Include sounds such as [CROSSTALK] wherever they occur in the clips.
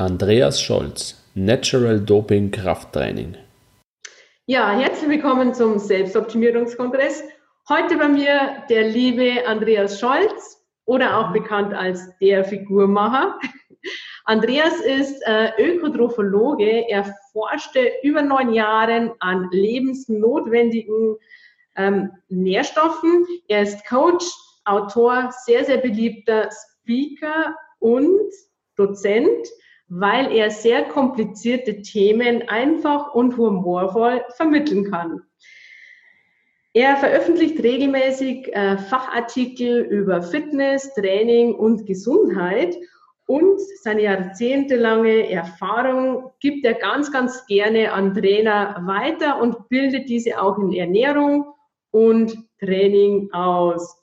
Andreas Scholz, Natural Doping Krafttraining. Ja, herzlich willkommen zum Selbstoptimierungskongress. Heute bei mir der liebe Andreas Scholz oder auch bekannt als der Figurmacher. [LAUGHS] Andreas ist äh, Ökotrophologe. Er forschte über neun Jahre an lebensnotwendigen ähm, Nährstoffen. Er ist Coach, Autor, sehr, sehr beliebter Speaker und Dozent, weil er sehr komplizierte Themen einfach und humorvoll vermitteln kann. Er veröffentlicht regelmäßig äh, Fachartikel über Fitness, Training und Gesundheit und seine jahrzehntelange Erfahrung gibt er ganz, ganz gerne an Trainer weiter und bildet diese auch in Ernährung und Training aus.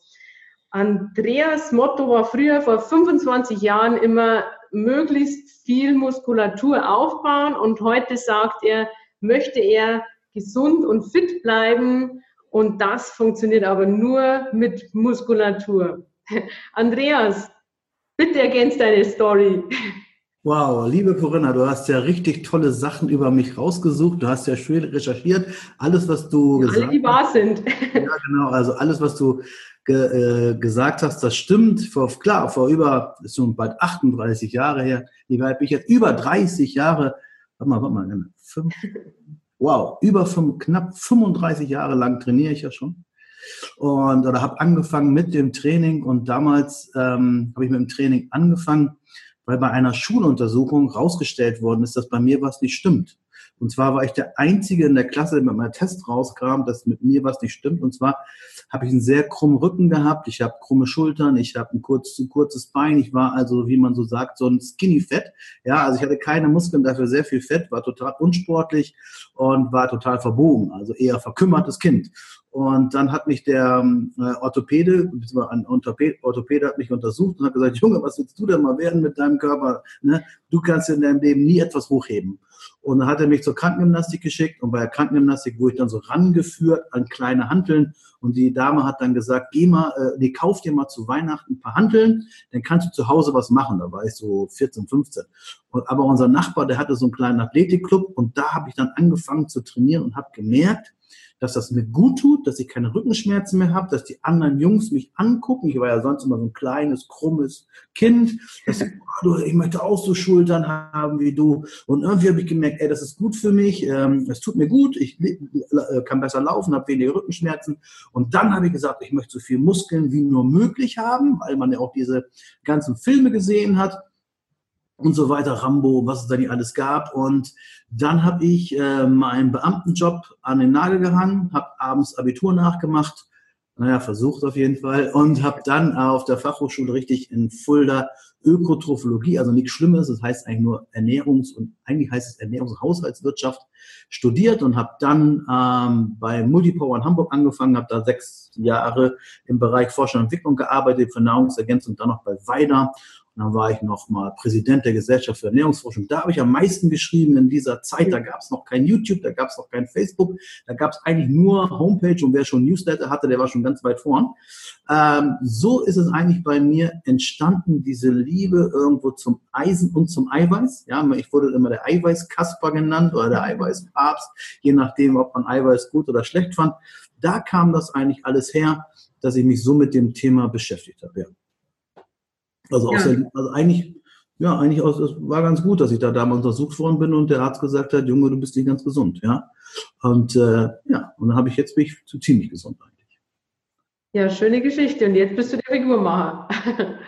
Andreas Motto war früher vor 25 Jahren immer möglichst viel Muskulatur aufbauen und heute sagt er, möchte er gesund und fit bleiben und das funktioniert aber nur mit Muskulatur. [LAUGHS] Andreas, bitte ergänzt deine Story. Wow, liebe Corinna, du hast ja richtig tolle Sachen über mich rausgesucht. Du hast ja schön recherchiert. Alles, was du Alle, gesagt die wahr sind. Ja, genau. Also alles, was du ge, äh, gesagt hast, das stimmt. Vor, klar, vor über, ist schon bald 38 Jahre her. Wie weit bin ich jetzt? Über 30 Jahre. Warte mal, warte mal. Fünf, wow, über fünf, knapp 35 Jahre lang trainiere ich ja schon. Und oder habe angefangen mit dem Training und damals ähm, habe ich mit dem Training angefangen weil bei einer Schuluntersuchung rausgestellt worden ist, dass bei mir was nicht stimmt. Und zwar war ich der Einzige in der Klasse, der mit meinem Test rauskam, dass mit mir was nicht stimmt. Und zwar habe ich einen sehr krummen Rücken gehabt, ich habe krumme Schultern, ich habe ein kurz, zu kurzes Bein, ich war also, wie man so sagt, so ein Skinny Fett. Ja, also ich hatte keine Muskeln, dafür sehr viel Fett, war total unsportlich und war total verbogen, also eher verkümmertes Kind. Und dann hat mich der äh, Orthopäde, ein Orthopäde, Orthopäde hat mich untersucht und hat gesagt, Junge, was willst du denn mal werden mit deinem Körper? Ne? Du kannst in deinem Leben nie etwas hochheben. Und dann hat er mich zur Krankengymnastik geschickt und bei der Krankengymnastik wurde ich dann so rangeführt an kleine Hanteln und die Dame hat dann gesagt, geh mal, äh, nee, kauf dir mal zu Weihnachten ein paar Hanteln, dann kannst du zu Hause was machen. Da war ich so 14, 15. Und, aber unser Nachbar, der hatte so einen kleinen Athletikclub und da habe ich dann angefangen zu trainieren und habe gemerkt, dass das mir gut tut, dass ich keine Rückenschmerzen mehr habe, dass die anderen Jungs mich angucken. Ich war ja sonst immer so ein kleines, krummes Kind. Dass ich, [LAUGHS] oh, ich möchte auch so Schultern haben wie du. Und irgendwie habe ich gemerkt, ey, das ist gut für mich, ähm, es tut mir gut, ich äh, kann besser laufen, habe weniger Rückenschmerzen. Und dann habe ich gesagt, ich möchte so viel Muskeln wie nur möglich haben, weil man ja auch diese ganzen Filme gesehen hat und so weiter, Rambo, was es da nicht alles gab. Und dann habe ich äh, meinen Beamtenjob an den Nagel gehangen, habe abends Abitur nachgemacht, naja, versucht auf jeden Fall, und habe dann auf der Fachhochschule richtig in Fulda Ökotrophologie, also nichts Schlimmes, das heißt eigentlich nur Ernährungs- und eigentlich heißt es Ernährungs- und Haushaltswirtschaft, studiert und habe dann ähm, bei Multipower in Hamburg angefangen, habe da sechs Jahre im Bereich Forschung und Entwicklung gearbeitet, für Nahrungsergänzung, dann noch bei Weider dann war ich noch mal Präsident der Gesellschaft für Ernährungsforschung. Da habe ich am meisten geschrieben in dieser Zeit. Da gab es noch kein YouTube, da gab es noch kein Facebook, da gab es eigentlich nur Homepage und wer schon Newsletter hatte, der war schon ganz weit vorn. Ähm, so ist es eigentlich bei mir entstanden, diese Liebe irgendwo zum Eisen und zum Eiweiß. Ja, ich wurde immer der Eiweißkasper genannt oder der Eiweißpapst, je nachdem, ob man Eiweiß gut oder schlecht fand. Da kam das eigentlich alles her, dass ich mich so mit dem Thema beschäftigt habe. Ja. Also, ja. der, also eigentlich, ja, eigentlich aus, es war ganz gut, dass ich da damals untersucht worden bin und der Arzt gesagt hat, Junge, du bist nicht ganz gesund, ja. Und äh, ja, und dann habe ich jetzt bin ich ziemlich gesund eigentlich. Ja, schöne Geschichte. Und jetzt bist du der Figurmacher. [LAUGHS]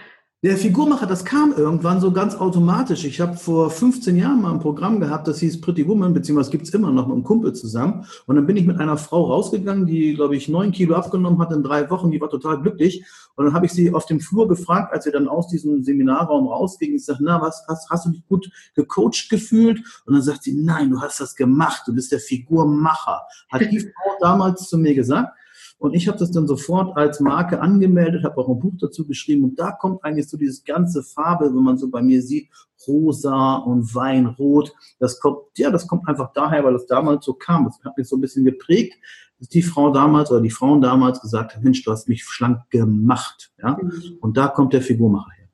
Der Figurmacher, das kam irgendwann so ganz automatisch. Ich habe vor 15 Jahren mal ein Programm gehabt, das hieß Pretty Woman, beziehungsweise gibt es immer noch mit einem Kumpel zusammen. Und dann bin ich mit einer Frau rausgegangen, die, glaube ich, neun Kilo abgenommen hat in drei Wochen. Die war total glücklich. Und dann habe ich sie auf dem Flur gefragt, als wir dann aus diesem Seminarraum rausgingen. Ich sage, na, was hast, hast du dich gut gecoacht gefühlt? Und dann sagt sie, nein, du hast das gemacht. Du bist der Figurmacher. Hat die Frau damals zu mir gesagt. Und ich habe das dann sofort als Marke angemeldet, habe auch ein Buch dazu geschrieben. Und da kommt eigentlich so dieses ganze Farbe, wenn man so bei mir sieht, rosa und Weinrot. Das kommt, ja, das kommt einfach daher, weil das damals so kam. Das hat mich so ein bisschen geprägt, dass die Frau damals oder die Frauen damals gesagt haben, Mensch, du hast mich schlank gemacht. Ja? Mhm. Und da kommt der Figurmacher her.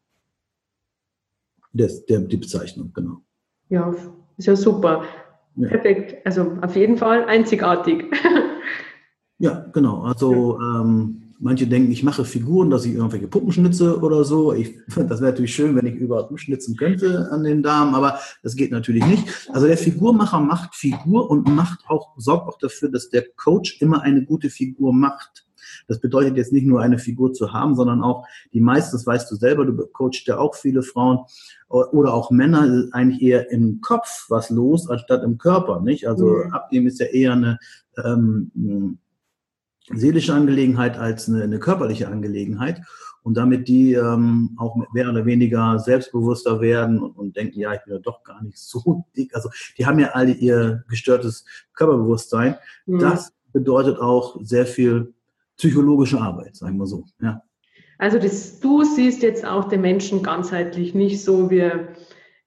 Das, der, die Bezeichnung, genau. Ja, ist ja super. Ja. Perfekt. Also auf jeden Fall einzigartig. [LAUGHS] ja, genau. Also ähm, Manche denken, ich mache Figuren, dass ich irgendwelche Puppen schnitze oder so. Ich, [LAUGHS] das wäre natürlich schön, wenn ich überall schnitzen könnte an den Damen, aber das geht natürlich nicht. Also der Figurmacher macht Figur und macht auch, sorgt auch dafür, dass der Coach immer eine gute Figur macht. Das bedeutet jetzt nicht nur eine Figur zu haben, sondern auch die meisten, das weißt du selber, du coachst ja auch viele Frauen oder auch Männer, eigentlich eher im Kopf was los, anstatt im Körper, nicht? Also mhm. Abnehmen ist ja eher eine ähm, seelische Angelegenheit als eine, eine körperliche Angelegenheit und damit die ähm, auch mehr oder weniger selbstbewusster werden und, und, denken, ja, ich bin ja doch gar nicht so [LAUGHS] dick. Also die haben ja alle ihr gestörtes Körperbewusstsein. Mhm. Das bedeutet auch sehr viel psychologische Arbeit, sagen wir so. Ja. Also das, du siehst jetzt auch den Menschen ganzheitlich nicht so wie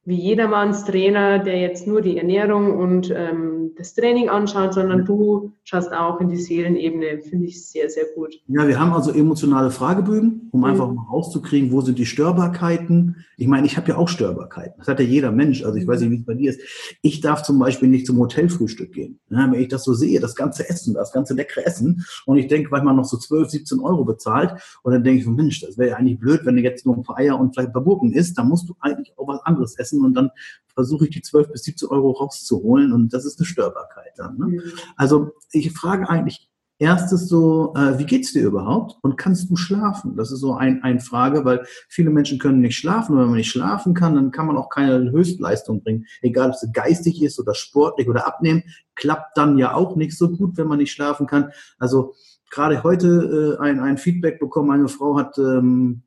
wie jedermanns Trainer, der jetzt nur die Ernährung und ähm, das Training anschaut, sondern du schaust auch in die Seelenebene. Finde ich sehr, sehr gut. Ja, wir haben also emotionale Fragebögen, um mhm. einfach mal rauszukriegen, wo sind die Störbarkeiten. Ich meine, ich habe ja auch Störbarkeiten. Das hat ja jeder Mensch. Also ich weiß nicht, wie es bei dir ist. Ich darf zum Beispiel nicht zum Hotelfrühstück gehen. Ja, wenn ich das so sehe, das ganze Essen, das ganze leckere Essen, und ich denke, weil man noch so 12, 17 Euro bezahlt, und dann denke ich, Mensch, das wäre ja eigentlich blöd, wenn du jetzt nur ein paar Eier und vielleicht ein paar Gurken isst, dann musst du eigentlich auch was anderes essen und dann versuche ich die 12 bis 17 Euro rauszuholen und das ist eine Störbarkeit dann. Ne? Mhm. Also ich frage eigentlich erstes so, äh, wie geht's dir überhaupt und kannst du schlafen? Das ist so ein, ein Frage, weil viele Menschen können nicht schlafen und wenn man nicht schlafen kann, dann kann man auch keine Höchstleistung bringen. Egal, ob es geistig ist oder sportlich oder abnehmen, klappt dann ja auch nicht so gut, wenn man nicht schlafen kann. Also gerade heute äh, ein, ein Feedback bekommen, eine Frau hat ähm,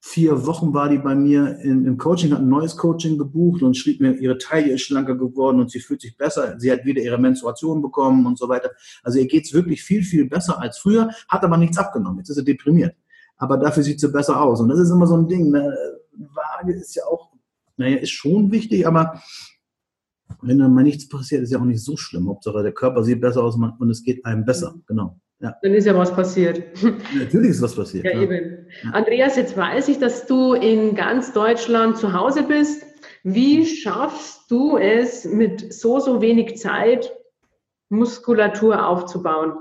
vier Wochen war die bei mir im, im, Coaching, hat ein neues Coaching gebucht und schrieb mir, ihre Taille ist schlanker geworden und sie fühlt sich besser. Sie hat wieder ihre Menstruation bekommen und so weiter. Also ihr geht's wirklich viel, viel besser als früher, hat aber nichts abgenommen. Jetzt ist sie deprimiert. Aber dafür sieht sie besser aus. Und das ist immer so ein Ding. Ne? Waage ist ja auch, naja, ist schon wichtig, aber wenn dann mal nichts passiert, ist ja auch nicht so schlimm. Hauptsache der Körper sieht besser aus und es geht einem besser. Genau. Ja. Dann ist ja was passiert. [LAUGHS] Natürlich ist was passiert. Ja, ja. eben. Andreas, jetzt weiß ich, dass du in ganz Deutschland zu Hause bist. Wie schaffst du es mit so, so wenig Zeit, Muskulatur aufzubauen?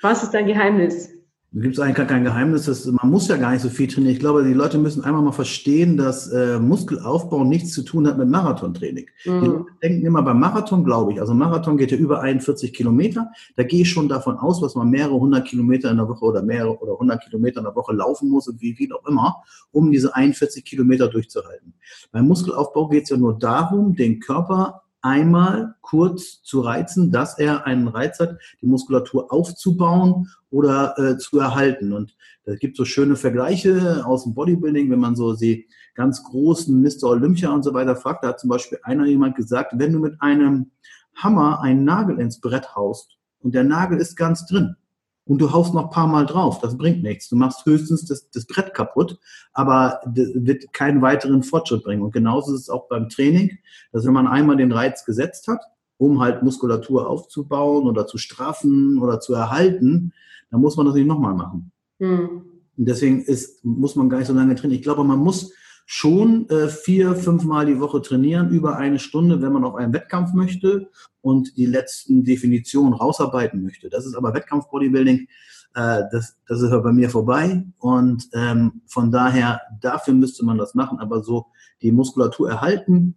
Was ist dein Geheimnis? Da gibt es eigentlich gar kein Geheimnis, dass man muss ja gar nicht so viel trainieren. Ich glaube, die Leute müssen einmal mal verstehen, dass äh, Muskelaufbau nichts zu tun hat mit Marathontraining. Mhm. Die Leute denken immer beim Marathon, glaube ich. Also Marathon geht ja über 41 Kilometer. Da gehe ich schon davon aus, dass man mehrere hundert Kilometer in der Woche oder mehrere oder hundert Kilometer in der Woche laufen muss und wie viel auch immer, um diese 41 Kilometer durchzuhalten. Beim Muskelaufbau geht es ja nur darum, den Körper einmal kurz zu reizen, dass er einen Reiz hat, die Muskulatur aufzubauen oder äh, zu erhalten. Und da gibt so schöne Vergleiche aus dem Bodybuilding, wenn man so die ganz großen Mr. Olympia und so weiter fragt. Da hat zum Beispiel einer jemand gesagt, wenn du mit einem Hammer einen Nagel ins Brett haust und der Nagel ist ganz drin, und du haust noch ein paar Mal drauf. Das bringt nichts. Du machst höchstens das, das Brett kaputt, aber das wird keinen weiteren Fortschritt bringen. Und genauso ist es auch beim Training, dass wenn man einmal den Reiz gesetzt hat, um halt Muskulatur aufzubauen oder zu straffen oder zu erhalten, dann muss man das nicht nochmal machen. Mhm. Und deswegen ist, muss man gar nicht so lange trainieren. Ich glaube, man muss schon äh, vier, fünfmal die Woche trainieren, über eine Stunde, wenn man auf einen Wettkampf möchte und die letzten Definitionen rausarbeiten möchte. Das ist aber Wettkampf-Bodybuilding, äh, das, das ist bei mir vorbei und ähm, von daher, dafür müsste man das machen, aber so die Muskulatur erhalten,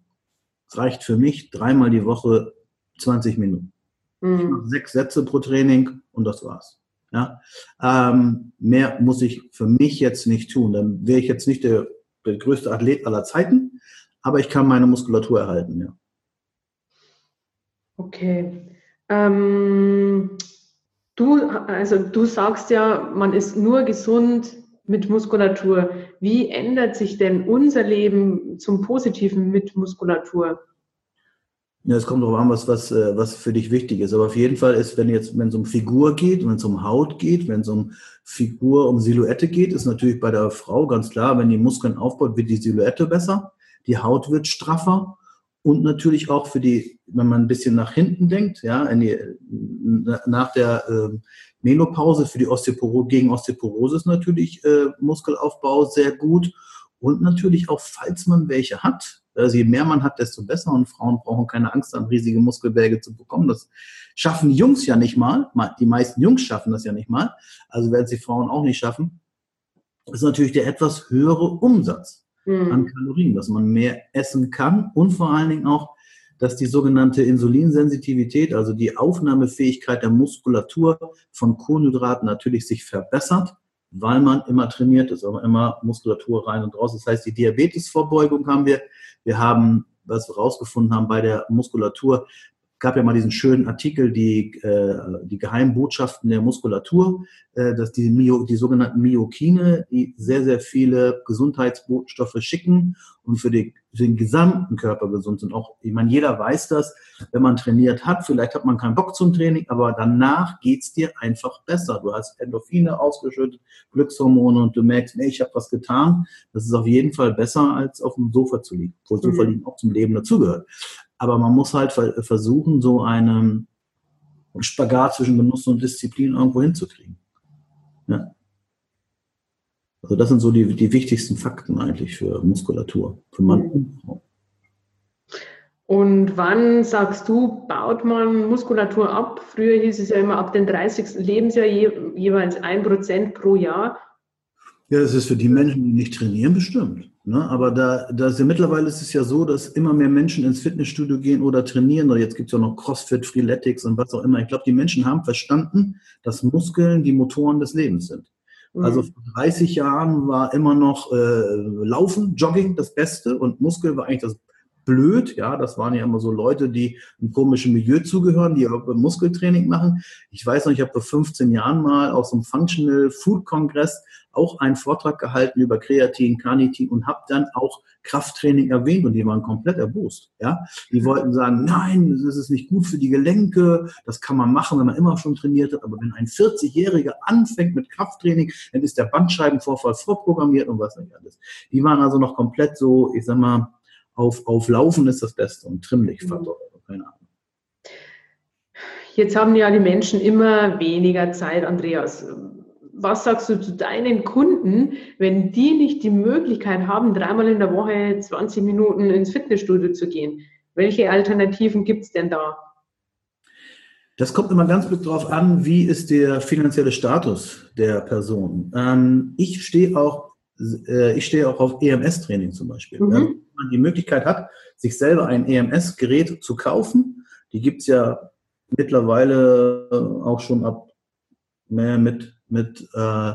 reicht für mich dreimal die Woche 20 Minuten. Mhm. sechs Sätze pro Training und das war's. Ja? Ähm, mehr muss ich für mich jetzt nicht tun. Dann wäre ich jetzt nicht der der größte Athlet aller Zeiten, aber ich kann meine Muskulatur erhalten, ja. Okay. Ähm, du, also du sagst ja, man ist nur gesund mit Muskulatur. Wie ändert sich denn unser Leben zum Positiven mit Muskulatur? Ja, es kommt darauf an, was, was, äh, was für dich wichtig ist. Aber auf jeden Fall ist, wenn jetzt, wenn es um Figur geht, wenn es um Haut geht, wenn es um Figur, um Silhouette geht, ist natürlich bei der Frau ganz klar, wenn die Muskeln aufbaut, wird die Silhouette besser, die Haut wird straffer und natürlich auch für die, wenn man ein bisschen nach hinten denkt, ja, die, nach der äh, Menopause für die Osteoporose, gegen Osteoporose ist natürlich äh, Muskelaufbau sehr gut und natürlich auch, falls man welche hat, Also je mehr man hat, desto besser. Und Frauen brauchen keine Angst haben, riesige Muskelberge zu bekommen. Das schaffen Jungs ja nicht mal. Die meisten Jungs schaffen das ja nicht mal. Also werden es die Frauen auch nicht schaffen. Das ist natürlich der etwas höhere Umsatz mhm. an Kalorien, dass man mehr essen kann und vor allen Dingen auch, dass die sogenannte Insulinsensitivität, also die Aufnahmefähigkeit der Muskulatur von Kohlenhydraten natürlich sich verbessert weil man immer trainiert ist, aber immer Muskulatur rein und raus. Das heißt, die Diabetesvorbeugung haben wir. Wir haben, was wir rausgefunden haben bei der Muskulatur, gab ja mal diesen schönen Artikel, die, äh, die Geheimbotschaften der Muskulatur, äh, dass die, Myo, die sogenannten Myokine, die sehr, sehr viele Gesundheitsbotenstoffe schicken und für, die, für den gesamten Körper gesund sind. Auch, ich meine, jeder weiß das, wenn man trainiert hat, vielleicht hat man keinen Bock zum Training, aber danach geht's dir einfach besser. Du hast Endorphine ausgeschüttet, Glückshormone und du merkst, nee, ich habe was getan. Das ist auf jeden Fall besser, als auf dem Sofa zu liegen, wo Sofa mhm. liegen auch zum Leben dazugehört. Aber man muss halt versuchen, so einen Spagat zwischen Genuss und Disziplin irgendwo hinzukriegen. Ja. Also das sind so die, die wichtigsten Fakten eigentlich für Muskulatur, für Mann und Frau. Und wann sagst du, baut man Muskulatur ab? Früher hieß es ja immer ab dem 30. Lebensjahr je, jeweils ein Prozent pro Jahr. Ja, das ist für die Menschen, die nicht trainieren, bestimmt. Ne? Aber da, da ist ja mittlerweile ist es ja so, dass immer mehr Menschen ins Fitnessstudio gehen oder trainieren. Oder jetzt gibt es ja noch CrossFit, Freeletics und was auch immer. Ich glaube, die Menschen haben verstanden, dass Muskeln die Motoren des Lebens sind. Mhm. Also vor 30 Jahren war immer noch äh, Laufen, Jogging das Beste und Muskel war eigentlich das blöd. Ja, das waren ja immer so Leute, die einem komischen Milieu zugehören, die Muskeltraining machen. Ich weiß noch, ich habe vor 15 Jahren mal auf so einem Functional Food Kongress auch einen Vortrag gehalten über Kreatin, Carnitin und habe dann auch Krafttraining erwähnt und die waren komplett erbost. Ja, die wollten sagen, nein, das ist nicht gut für die Gelenke, das kann man machen, wenn man immer schon trainiert hat. Aber wenn ein 40-Jähriger anfängt mit Krafttraining, dann ist der Bandscheibenvorfall vorprogrammiert und was nicht alles. Die waren also noch komplett so, ich sag mal, auf, auf Laufen ist das Beste und Trimmlichtfaktor, mhm. keine Ahnung. Jetzt haben ja die Menschen immer weniger Zeit, Andreas. Was sagst du zu deinen Kunden, wenn die nicht die Möglichkeit haben, dreimal in der Woche 20 Minuten ins Fitnessstudio zu gehen? Welche Alternativen gibt es denn da? Das kommt immer ganz darauf an, wie ist der finanzielle Status der Person. Ähm, ich stehe auch, äh, ich stehe auch auf EMS-Training zum Beispiel. Mhm man die Möglichkeit hat, sich selber ein EMS-Gerät zu kaufen. Die gibt es ja mittlerweile auch schon ab mehr mit, mit, äh,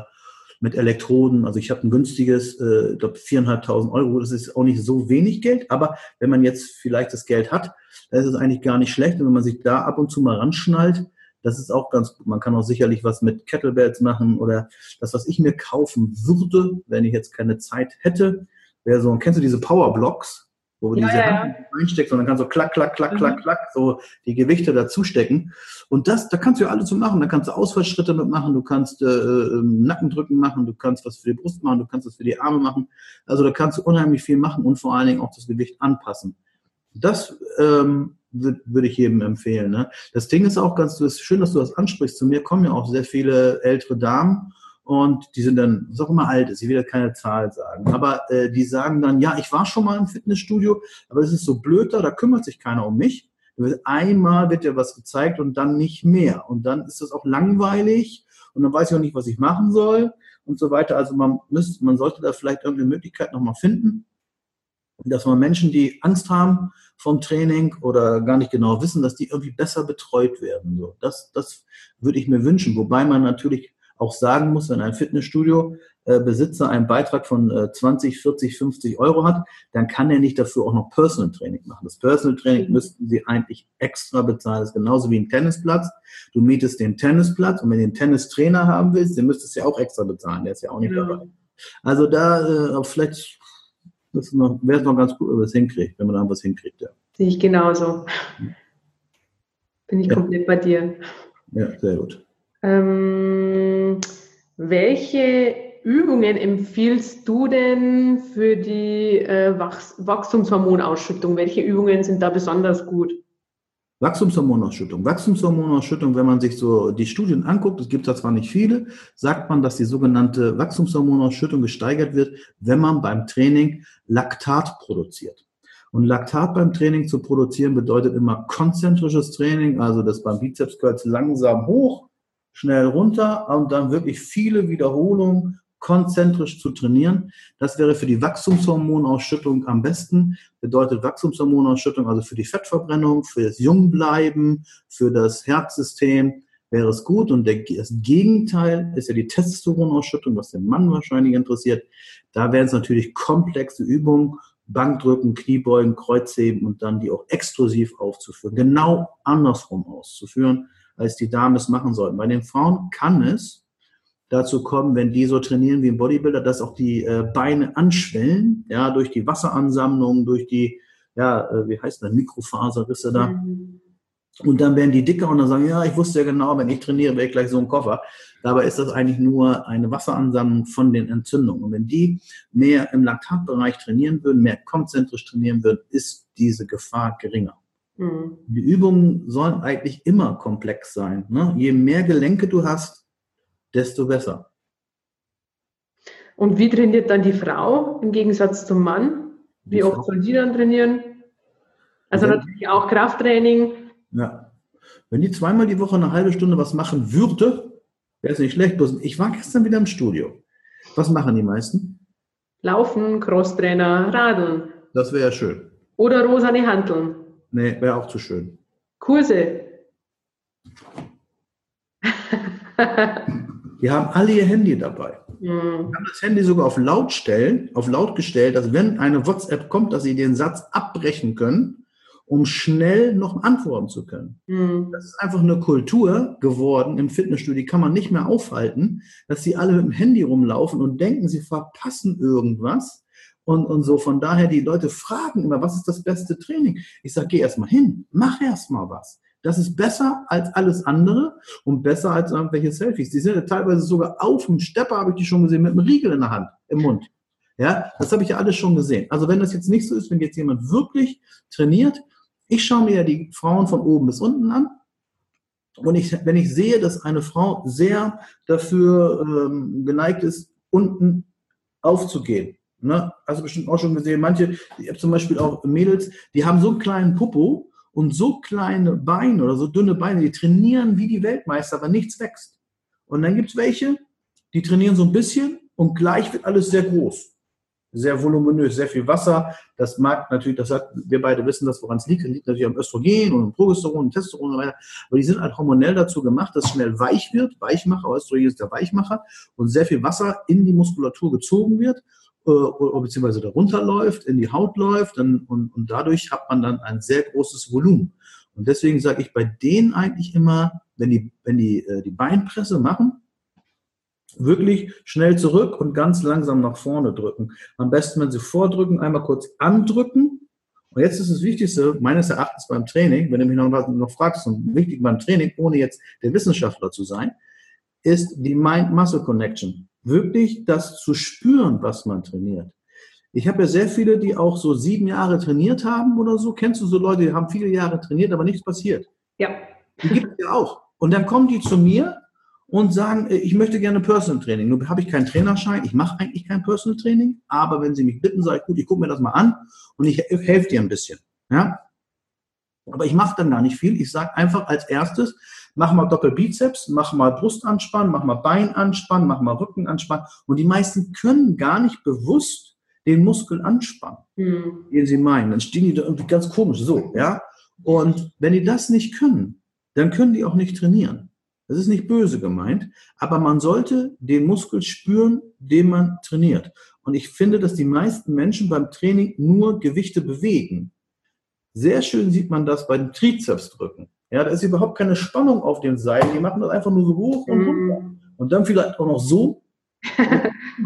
mit Elektroden. Also ich habe ein günstiges, äh, ich glaube, 4.500 Euro. Das ist auch nicht so wenig Geld, aber wenn man jetzt vielleicht das Geld hat, dann ist es eigentlich gar nicht schlecht. Und wenn man sich da ab und zu mal ranschnallt, das ist auch ganz gut. Man kann auch sicherlich was mit Kettlebells machen oder das, was ich mir kaufen würde, wenn ich jetzt keine Zeit hätte, wäre so, kennst du diese Powerblocks, wo du ja, diese ja, Hand einsteckst und dann kannst du klack, klack, klack, mhm. klack, klack, so die Gewichte dazu stecken. Und das, da kannst du ja alles so machen. Da kannst du Ausfallschritte mitmachen, du kannst äh, ähm, Nackendrücken machen, du kannst was für die Brust machen, du kannst was für die Arme machen. Also da kannst du unheimlich viel machen und vor allen Dingen auch das Gewicht anpassen. Das ähm, würde würd ich jedem empfehlen. Ne? Das Ding ist auch ganz, ist schön, dass du das ansprichst. Zu mir kommen ja auch sehr viele ältere Damen und die sind dann, was auch immer alt ist, ich will jetzt keine Zahl sagen, aber äh, die sagen dann, ja, ich war schon mal im Fitnessstudio, aber es ist so blöd da, da kümmert sich keiner um mich. Einmal wird ja was gezeigt und dann nicht mehr. Und dann ist das auch langweilig und dann weiß ich auch nicht, was ich machen soll und so weiter. Also man, müsste, man sollte da vielleicht irgendeine Möglichkeit nochmal finden, dass man Menschen, die Angst haben vom Training oder gar nicht genau wissen, dass die irgendwie besser betreut werden. So, das, das würde ich mir wünschen. Wobei man natürlich auch sagen muss, wenn ein Fitnessstudio äh, Besitzer einen Beitrag von äh, 20, 40, 50 Euro hat, dann kann er nicht dafür auch noch Personal Training machen. Das Personal Training mhm. müssten sie eigentlich extra bezahlen. Das ist genauso wie ein Tennisplatz. Du mietest den Tennisplatz und wenn du den Tennistrainer haben willst, den müsstest du ja auch extra bezahlen. Der ist ja auch nicht ja. dabei. Also da äh, vielleicht wäre es noch ganz gut, wenn man es hinkriegt, wenn man da was hinkriegt. Ja. Sehe ich genauso. Bin ich ja. komplett bei dir. Ja, sehr gut. Ähm, welche Übungen empfiehlst du denn für die äh, Wachs Wachstumshormonausschüttung? Welche Übungen sind da besonders gut? Wachstumshormonausschüttung. Wachstumshormonausschüttung, wenn man sich so die Studien anguckt, es gibt da zwar nicht viele, sagt man, dass die sogenannte Wachstumshormonausschüttung gesteigert wird, wenn man beim Training Laktat produziert. Und Laktat beim Training zu produzieren bedeutet immer konzentrisches Training, also das beim Bizeps langsam hoch, schnell runter und dann wirklich viele Wiederholungen konzentrisch zu trainieren. Das wäre für die Wachstumshormonausschüttung am besten. Bedeutet Wachstumshormonausschüttung also für die Fettverbrennung, für das Jungbleiben, für das Herzsystem wäre es gut. Und das Gegenteil ist ja die Testosteronausschüttung, was den Mann wahrscheinlich interessiert. Da wären es natürlich komplexe Übungen, Bankdrücken, Kniebeugen, Kreuzheben und dann die auch exklusiv aufzuführen. Genau andersrum auszuführen, als die Damen es machen sollten. Bei den Frauen kann es dazu kommen, wenn die so trainieren wie ein Bodybuilder, dass auch die äh, Beine anschwellen, ja, durch die Wasseransammlung, durch die, ja, äh, wie heißt das, Mikrofaserrisse da. Mhm. Und dann werden die dicker und dann sagen, ja, ich wusste ja genau, wenn ich trainiere, wäre ich gleich so ein Koffer. Dabei ist das eigentlich nur eine Wasseransammlung von den Entzündungen. Und wenn die mehr im Laktatbereich trainieren würden, mehr konzentrisch trainieren würden, ist diese Gefahr geringer. Mhm. Die Übungen sollen eigentlich immer komplex sein. Ne? Je mehr Gelenke du hast, desto besser. Und wie trainiert dann die Frau im Gegensatz zum Mann? Wie die oft Frau? soll die dann trainieren? Also Wenn, natürlich auch Krafttraining. Ja. Wenn die zweimal die Woche eine halbe Stunde was machen würde, wäre es nicht schlecht. Ich war gestern wieder im Studio. Was machen die meisten? Laufen, Crosstrainer, Radeln. Das wäre ja schön. Oder rosane Handeln. Nee, wäre auch zu schön. Kurse. Die haben alle ihr Handy dabei. Mhm. Die haben das Handy sogar auf laut stellen, auf laut gestellt, dass wenn eine WhatsApp kommt, dass sie den Satz abbrechen können, um schnell noch antworten zu können. Mhm. Das ist einfach eine Kultur geworden im Fitnessstudio, die kann man nicht mehr aufhalten, dass sie alle mit dem Handy rumlaufen und denken, sie verpassen irgendwas. Und, und so, von daher, die Leute fragen immer, was ist das beste Training? Ich sage, geh erst mal hin, mach erst mal was. Das ist besser als alles andere und besser als irgendwelche Selfies. Die sind ja teilweise sogar auf dem Stepper, habe ich die schon gesehen, mit einem Riegel in der Hand, im Mund. Ja, das habe ich ja alles schon gesehen. Also wenn das jetzt nicht so ist, wenn jetzt jemand wirklich trainiert, ich schaue mir ja die Frauen von oben bis unten an. Und ich, wenn ich sehe, dass eine Frau sehr dafür ähm, geneigt ist, unten aufzugehen, ne? also bestimmt auch schon gesehen, manche, ich habe zum Beispiel auch Mädels, die haben so einen kleinen Popo, und so kleine Beine oder so dünne Beine, die trainieren wie die Weltmeister, aber nichts wächst. Und dann gibt es welche, die trainieren so ein bisschen und gleich wird alles sehr groß. Sehr voluminös, sehr viel Wasser. Das mag natürlich, das sagt, wir beide wissen das, woran es liegt. Das liegt natürlich am Östrogen und am Progesteron und Testosteron und so weiter. Aber die sind halt hormonell dazu gemacht, dass schnell weich wird. Weichmacher, Östrogen ist der Weichmacher und sehr viel Wasser in die Muskulatur gezogen wird äh, beziehungsweise darunter läuft, in die Haut läuft dann, und, und dadurch hat man dann ein sehr großes Volumen. Und deswegen sage ich bei denen eigentlich immer, wenn die, wenn die äh, die Beinpresse machen, wirklich schnell zurück und ganz langsam nach vorne drücken. Am besten, wenn sie vordrücken, einmal kurz andrücken. Und jetzt ist das Wichtigste, meines Erachtens beim Training, wenn du mich noch, noch fragst, und wichtig beim Training, ohne jetzt der Wissenschaftler zu sein, ist die Mind-Muscle-Connection wirklich das zu spüren, was man trainiert. Ich habe ja sehr viele, die auch so sieben Jahre trainiert haben oder so. Kennst du so Leute, die haben viele Jahre trainiert, aber nichts passiert? Ja. Die gibt es ja auch. Und dann kommen die zu mir und sagen, äh, ich möchte gerne Personal Training. Nun habe ich keinen Trainerschein, ich mache eigentlich kein Personal Training, aber wenn sie mich bitten, sage ich, gut, ich gucke mir das mal an und ich helfe dir ein bisschen. Ja? Aber ich mache dann gar nicht viel. Ich sage einfach als erstes, mach mal Doppelbizeps, mach mal Brustanspannen, mach mal Beinanspannen, mach mal Rückenanspannen. Und die meisten können gar nicht bewusst den Muskel anspannen, mhm. den sie meinen. Dann stehen die da irgendwie ganz komisch so, ja. Und wenn die das nicht können, dann können die auch nicht trainieren. Das ist nicht böse gemeint, aber man sollte den Muskel spüren, den man trainiert. Und ich finde, dass die meisten Menschen beim Training nur Gewichte bewegen. Sehr schön sieht man das bei den Trizepsdrücken. Ja, da ist überhaupt keine Spannung auf dem Seil. Die machen das einfach nur so hoch und runter. Mm. Und dann vielleicht auch noch so. [LAUGHS]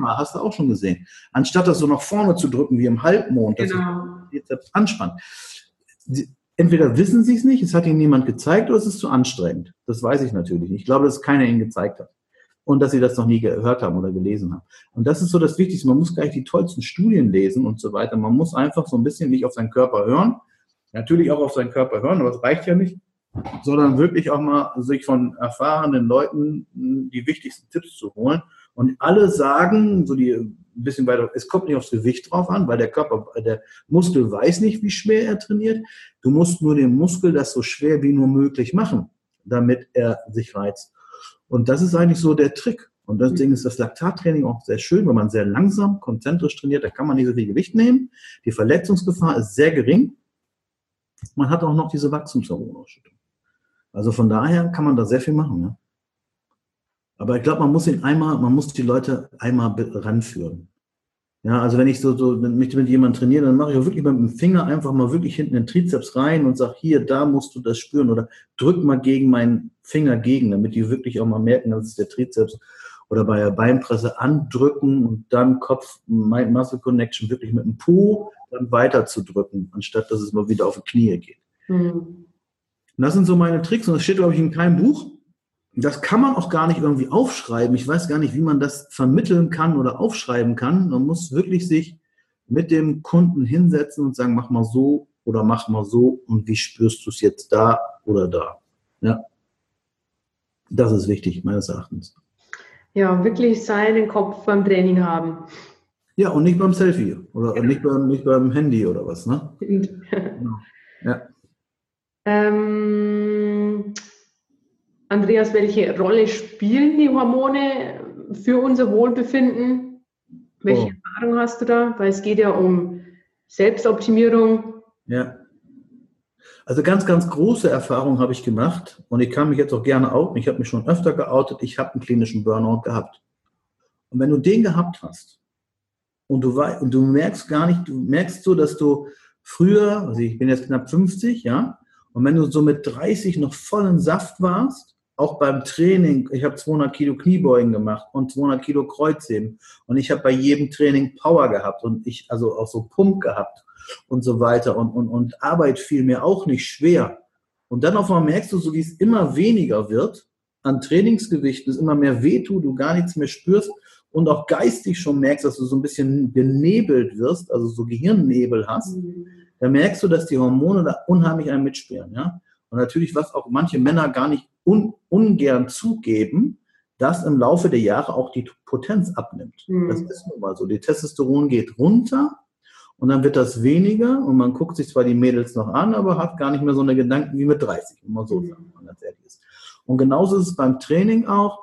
hast du auch schon gesehen. Anstatt das so nach vorne zu drücken wie im Halbmond, dass genau. Bizeps anspannt. Entweder wissen sie es nicht, es hat ihnen niemand gezeigt, oder es ist zu anstrengend. Das weiß ich natürlich nicht. Ich glaube, dass keiner ihnen gezeigt hat. Und dass sie das noch nie gehört haben oder gelesen haben. Und das ist so das Wichtigste. Man muss gleich die tollsten Studien lesen und so weiter. Man muss einfach so ein bisschen nicht auf seinen Körper hören. Natürlich auch auf seinen Körper hören, aber es reicht ja nicht sondern wirklich auch mal sich von erfahrenen Leuten hm, die wichtigsten Tipps zu holen Und alle sagen, so die ein bisschen weiter, es kommt nicht aufs Gewicht drauf an, weil der Körper, der Muskel weiß nicht, wie schwer er trainiert. Du musst nur den Muskel das so schwer wie nur möglich machen, damit er sich reizt. Und das ist eigentlich so der Trick. Und deswegen ist das Laktattraining auch sehr schön, wenn man sehr langsam, konzentrisch trainiert, da kann man nicht so viel Gewicht nehmen. Die Verletzungsgefahr ist sehr gering. Man hat auch noch diese Wachstumshormonausschüttung. Also von daher kann man da sehr viel machen. Ja? Aber ich glaube, man muss ihn einmal, man muss die Leute einmal ranführen. Ja, also wenn ich so, so mich mit jemandem trainiere, dann mache ich auch wirklich mit dem Finger einfach mal wirklich hinten in den Trizeps rein und sage, hier, da musst du das spüren oder drück mal gegen meinen Finger gegen, damit die wirklich auch mal merken, dass es der Trizeps oder bei der Beinpresse andrücken und dann Kopf, Muscle Connection wirklich mit dem Po dann weiter zu drücken, anstatt dass es mal wieder auf die Knie geht. Mhm. Das sind so meine Tricks und das steht, glaube ich, in keinem Buch das kann man auch gar nicht irgendwie aufschreiben. Ich weiß gar nicht, wie man das vermitteln kann oder aufschreiben kann. Man muss wirklich sich mit dem Kunden hinsetzen und sagen, mach mal so oder mach mal so und wie spürst du es jetzt da oder da. Ja. Das ist wichtig, meines Erachtens. Ja, wirklich seinen Kopf beim Training haben. Ja, und nicht beim Selfie oder ja. nicht, beim, nicht beim Handy oder was, ne? genau. Ja. Ähm, Andreas, welche Rolle spielen die Hormone für unser Wohlbefinden? Welche oh. Erfahrung hast du da? Weil es geht ja um Selbstoptimierung. Ja. Also ganz, ganz große Erfahrung habe ich gemacht und ich kann mich jetzt auch gerne outen. Ich habe mich schon öfter geoutet. Ich habe einen klinischen Burnout gehabt. Und wenn du den gehabt hast und du, und du merkst gar nicht, du merkst so, dass du früher, also ich bin jetzt knapp 50, ja, und wenn du so mit 30 noch vollen Saft warst, auch beim Training, ich habe 200 Kilo Kniebeugen gemacht und 200 Kilo Kreuzheben und ich habe bei jedem Training Power gehabt und ich also auch so Pump gehabt und so weiter und, und, und Arbeit fiel mir auch nicht schwer. Und dann auf einmal merkst du, so wie es immer weniger wird an Trainingsgewichten, es immer mehr wehtut, du gar nichts mehr spürst und auch geistig schon merkst, dass du so ein bisschen benebelt wirst, also so Gehirnnebel hast, mhm. Dann merkst du, dass die Hormone da unheimlich einen mitspielen, ja. Und natürlich, was auch manche Männer gar nicht un, ungern zugeben, dass im Laufe der Jahre auch die Potenz abnimmt. Mhm. Das ist nun mal so. Die Testosteron geht runter und dann wird das weniger und man guckt sich zwar die Mädels noch an, aber hat gar nicht mehr so eine Gedanken wie mit 30, wenn man so mhm. sagen, wenn man ganz ehrlich ist. Und genauso ist es beim Training auch.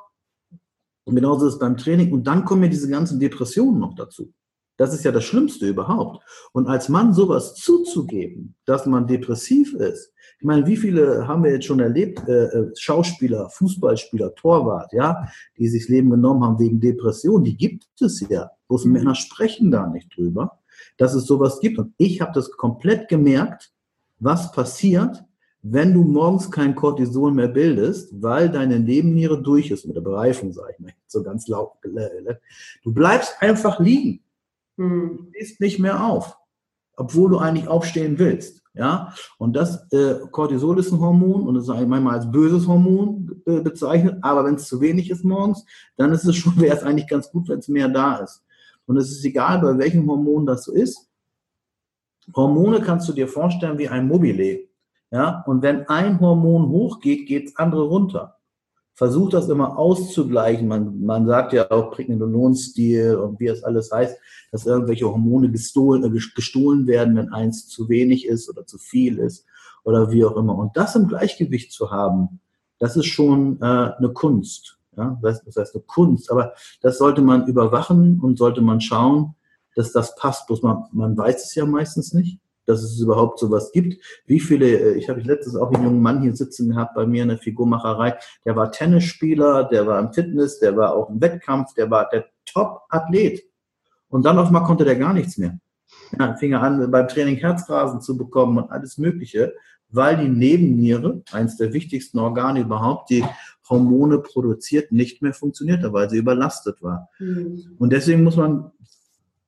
Und genauso ist es beim Training. Und dann kommen ja diese ganzen Depressionen noch dazu. Das ist ja das Schlimmste überhaupt. Und als Mann sowas zuzugeben, dass man depressiv ist, ich meine, wie viele haben wir jetzt schon erlebt, äh, äh, Schauspieler, Fußballspieler, Torwart, ja, die sich das Leben genommen haben wegen Depression, die gibt es ja. Bloß mhm. Männer sprechen da nicht drüber, dass es sowas gibt. Und ich habe das komplett gemerkt, was passiert, wenn du morgens kein Cortisol mehr bildest, weil deine Nebenniere durch ist mit der Bereifung, sage ich mal, [LAUGHS] so ganz laut. Du bleibst einfach liegen. Hm. Du stehst nicht mehr auf, obwohl du eigentlich aufstehen willst. Ja, und das äh, Cortisol ist ein Hormon und das ist manchmal als böses Hormon äh, bezeichnet, aber wenn es zu wenig ist morgens, dann ist es schon, [LAUGHS] wäre es eigentlich ganz gut, wenn es mehr da ist. Und es ist egal, bei welchem Hormon das so ist. Hormone kannst du dir vorstellen wie ein Mobile. Ja, und wenn ein Hormon hochgeht, geht das andere runter versucht das immer auszugleichen. Man, man sagt ja auch Pregnenolon-Stil und wie es alles heißt, dass irgendwelche Hormone gestohlen, äh, gestohlen werden, wenn eins zu wenig ist oder zu viel ist oder wie auch immer. Und das im Gleichgewicht zu haben, das ist schon äh, eine Kunst. Ja? Das, das heißt eine Kunst, aber das sollte man überwachen und sollte man schauen, dass das passt. Bloß man, man weiß es ja meistens nicht dass es überhaupt sowas gibt. Wie viele, äh, ich habe letztens auch einen jungen Mann hier sitzen gehabt bei mir in der Figurmacherei, der war Tennisspieler, der war im Fitness, der war auch im Wettkampf, der war der Top-Athlet. Und dann auf einmal konnte der gar nichts mehr. Ja, fing er an, beim Training Herzrasen zu bekommen und alles Mögliche, weil die Nebenniere, eines der wichtigsten Organe überhaupt, die Hormone produziert, nicht mehr funktionierte, weil sie überlastet war. Mhm. Und deswegen muss man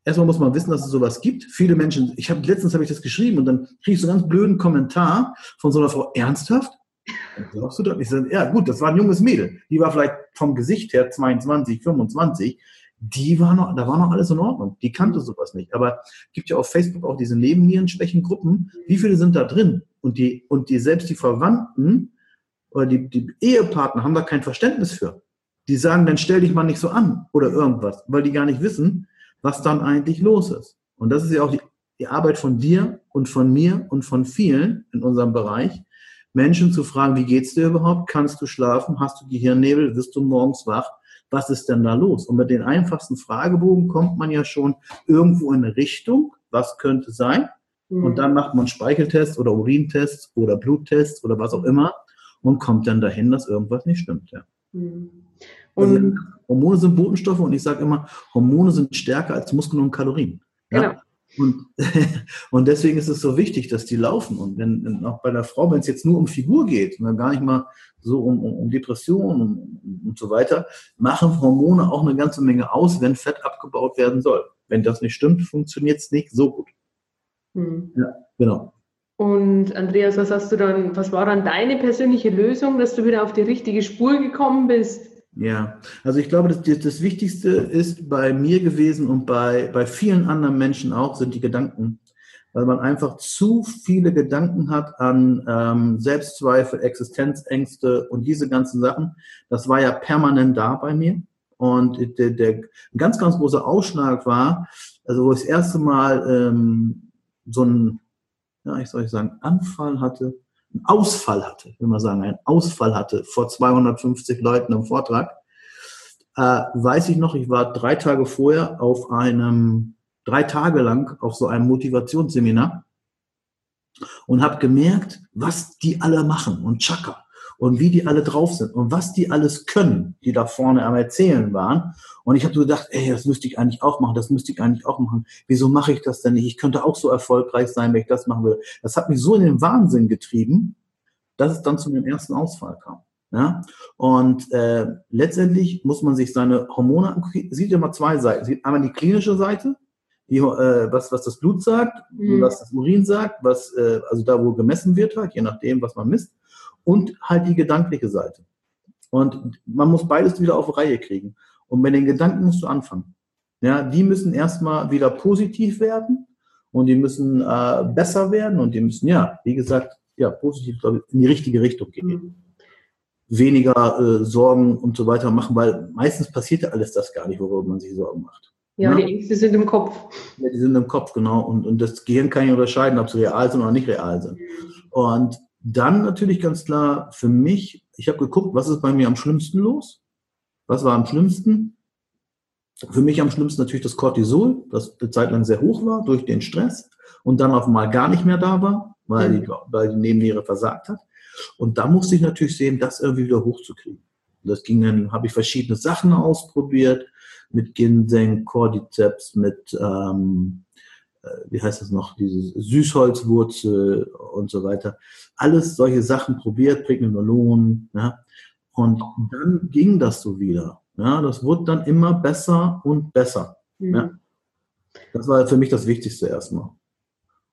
erstmal muss man wissen, dass es sowas gibt. Viele Menschen, ich habe letztens habe ich das geschrieben und dann kriege ich so einen ganz blöden Kommentar von so einer Frau, ernsthaft? Glaubst du das? Ich sage, ja gut, das war ein junges Mädel. Die war vielleicht vom Gesicht her 22, 25. Die war noch, da war noch alles in Ordnung. Die kannte sowas nicht. Aber gibt ja auf Facebook auch diese Nebennierenschwächengruppen. Wie viele sind da drin? Und die, und die, selbst die Verwandten oder die, die Ehepartner haben da kein Verständnis für. die sagen, dann stell dich mal nicht so an oder irgendwas, weil die gar nicht wissen, was dann eigentlich los ist. Und das ist ja auch die, die Arbeit von dir und von mir und von vielen in unserem Bereich, Menschen zu fragen, wie geht's dir überhaupt? Kannst du schlafen? Hast du Gehirnnebel? Wirst du morgens wach? Was ist denn da los? Und mit den einfachsten Fragebogen kommt man ja schon irgendwo in eine Richtung. Was könnte sein? Mhm. Und dann macht man Speicheltests oder Urintests oder Bluttests oder was auch immer und kommt dann dahin, dass irgendwas nicht stimmt. Ja. Mhm. Also Hormone sind Botenstoffe und ich sage immer, Hormone sind stärker als Muskeln und Kalorien. Ja? Genau. Und, [LAUGHS] und deswegen ist es so wichtig, dass die laufen. Und wenn, auch bei der Frau, wenn es jetzt nur um Figur geht, und gar nicht mal so um, um, um Depressionen und, und so weiter, machen Hormone auch eine ganze Menge aus, wenn Fett abgebaut werden soll. Wenn das nicht stimmt, funktioniert es nicht so gut. Hm. Ja, genau. Und Andreas, was hast du dann, was war dann deine persönliche Lösung, dass du wieder auf die richtige Spur gekommen bist? Ja, also ich glaube, das, das Wichtigste ist bei mir gewesen und bei, bei vielen anderen Menschen auch, sind die Gedanken. Weil man einfach zu viele Gedanken hat an ähm, Selbstzweifel, Existenzängste und diese ganzen Sachen. Das war ja permanent da bei mir. Und der, der ganz, ganz große Ausschlag war, also wo ich das erste Mal ähm, so ein, ja, ich soll ich sagen, Anfall hatte, einen Ausfall hatte, wenn man sagen, einen Ausfall hatte vor 250 Leuten im Vortrag, äh, weiß ich noch, ich war drei Tage vorher auf einem, drei Tage lang auf so einem Motivationsseminar und habe gemerkt, was die alle machen und Chaka und wie die alle drauf sind und was die alles können, die da vorne am Erzählen waren. Und ich habe so gedacht, ey, das müsste ich eigentlich auch machen, das müsste ich eigentlich auch machen. Wieso mache ich das denn nicht? Ich könnte auch so erfolgreich sein, wenn ich das machen würde. Das hat mich so in den Wahnsinn getrieben, dass es dann zu dem ersten Ausfall kam. Ja? Und äh, letztendlich muss man sich seine Hormone angucken. Sieht immer zwei Seiten. Sieht einmal die klinische Seite, die, äh, was, was das Blut sagt, mhm. was das Urin sagt, was, äh, also da, wo gemessen wird, halt, je nachdem, was man misst, und halt die gedankliche Seite. Und man muss beides wieder auf Reihe kriegen. Und mit den Gedanken musst du anfangen. Ja, die müssen erstmal wieder positiv werden und die müssen äh, besser werden und die müssen, ja, wie gesagt, ja, positiv ich, in die richtige Richtung gehen. Mhm. Weniger äh, Sorgen und so weiter machen, weil meistens passiert ja alles das gar nicht, worüber man sich Sorgen macht. Ja, ja, die Ängste sind im Kopf. Ja, die sind im Kopf, genau. Und, und das Gehirn kann ja unterscheiden, ob sie real sind oder nicht real sind. Und dann natürlich ganz klar für mich, ich habe geguckt, was ist bei mir am schlimmsten los? Was war am schlimmsten? Für mich am schlimmsten natürlich das Cortisol, das eine Zeit lang sehr hoch war durch den Stress und dann auf einmal gar nicht mehr da war, weil die, weil die Nebenniere versagt hat. Und da musste ich natürlich sehen, das irgendwie wieder hochzukriegen. Und das ging dann, habe ich verschiedene Sachen ausprobiert, mit Ginseng, Cordyceps, mit, ähm, äh, wie heißt das noch, diese Süßholzwurzel und so weiter. Alles solche Sachen probiert, Pregnenolon, ja. Und dann ging das so wieder. Ja, das wurde dann immer besser und besser. Mhm. Ja. Das war für mich das Wichtigste erstmal.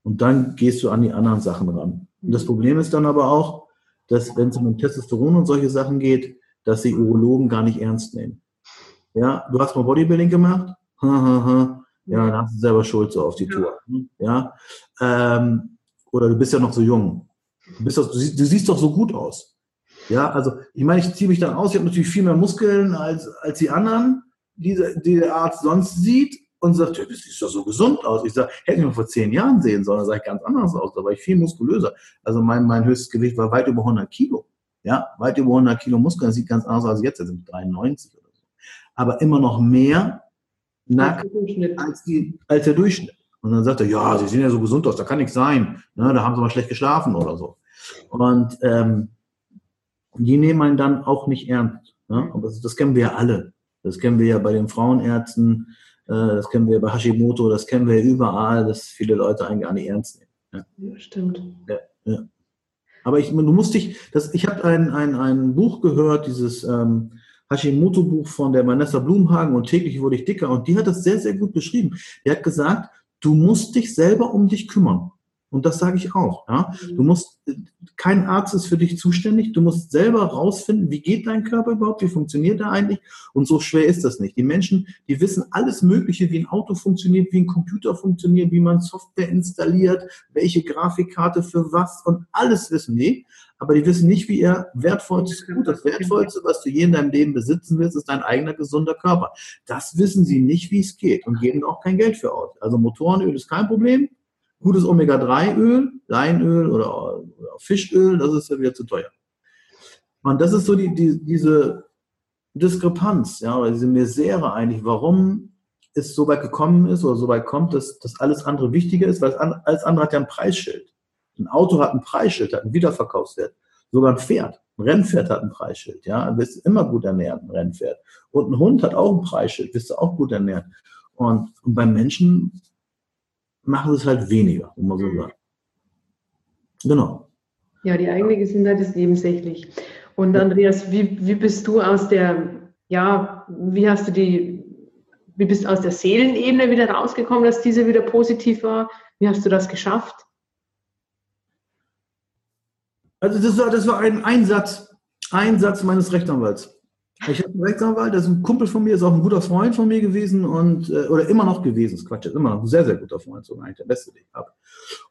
Und dann gehst du an die anderen Sachen ran. Und das Problem ist dann aber auch, dass wenn es um Testosteron und solche Sachen geht, dass die Urologen gar nicht ernst nehmen. Ja, du hast mal Bodybuilding gemacht, ja, dann hast du selber Schuld so auf die Tour. Ja, ähm, oder du bist ja noch so jung. Du, bist doch, du, siehst, du siehst doch so gut aus. Ja, also ich meine, ich ziehe mich dann aus, ich habe natürlich viel mehr Muskeln als, als die anderen, die, die der Arzt sonst sieht und sagt, ja, das sieht doch so gesund aus. Ich sage, hätte ich mal vor zehn Jahren sehen sollen, da sah ich ganz anders aus, da war ich viel muskulöser. Also mein, mein höchstes Gewicht war weit über 100 Kilo. Ja, weit über 100 Kilo Muskeln, das sieht ganz anders aus als jetzt, das sind 93 oder so. Aber immer noch mehr nackt als, die, als der Durchschnitt. Und dann sagt er, ja, Sie sehen ja so gesund aus, da kann nichts sein. Ne, da haben Sie mal schlecht geschlafen oder so. Und ähm, die nehmen einen dann auch nicht ernst. Ne? Aber das, das kennen wir ja alle. Das kennen wir ja bei den Frauenärzten, äh, das kennen wir bei Hashimoto, das kennen wir überall, dass viele Leute eigentlich gar nicht ernst nehmen. Ja, ja stimmt. Ja, ja. Aber ich, du musst dich, das, ich habe ein, ein, ein Buch gehört, dieses ähm, Hashimoto-Buch von der Vanessa Blumhagen und täglich wurde ich dicker und die hat das sehr, sehr gut beschrieben. Die hat gesagt, du musst dich selber um dich kümmern. Und das sage ich auch. Ja? Mhm. Du musst, kein Arzt ist für dich zuständig. Du musst selber rausfinden, wie geht dein Körper überhaupt, wie funktioniert er eigentlich. Und so schwer ist das nicht. Die Menschen, die wissen alles Mögliche, wie ein Auto funktioniert, wie ein Computer funktioniert, wie man Software installiert, welche Grafikkarte für was und alles wissen die. Aber die wissen nicht, wie ihr wertvollstes Gut, das Wertvollste, was du je in deinem Leben besitzen willst, ist dein eigener gesunder Körper. Das wissen sie nicht, wie es geht und geben auch kein Geld für aus. Also Motorenöl ist kein Problem. Gutes Omega-3-Öl, Leinöl oder, oder Fischöl, das ist ja wieder zu teuer. Und das ist so die, die, diese Diskrepanz, ja, oder diese Misere eigentlich, warum es so weit gekommen ist oder so weit kommt, dass, dass alles andere wichtiger ist, weil alles andere hat ja ein Preisschild. Ein Auto hat ein Preisschild, hat einen Wiederverkaufswert. Sogar ein Pferd, ein Rennpferd hat ein Preisschild. Ja, du bist immer gut ernährt, ein Rennpferd. Und ein Hund hat auch ein Preisschild, bist du auch gut ernährt. Und, und beim Menschen machen es halt weniger, muss man so mhm. sagen. Genau. Ja, die eigene Gesundheit ist nebensächlich. Und Andreas, wie, wie bist du aus der, ja, wie hast du die, wie bist du aus der Seelenebene wieder rausgekommen, dass diese wieder positiv war? Wie hast du das geschafft? Also das war, das war ein Einsatz, Einsatz meines Rechtsanwalts. Ich habe einen Rechtsanwalt, das ist ein Kumpel von mir, ist auch ein guter Freund von mir gewesen und äh, oder immer noch gewesen, ist Quatsch, ist immer noch ein sehr, sehr guter Freund, so eigentlich der beste, den ich habe.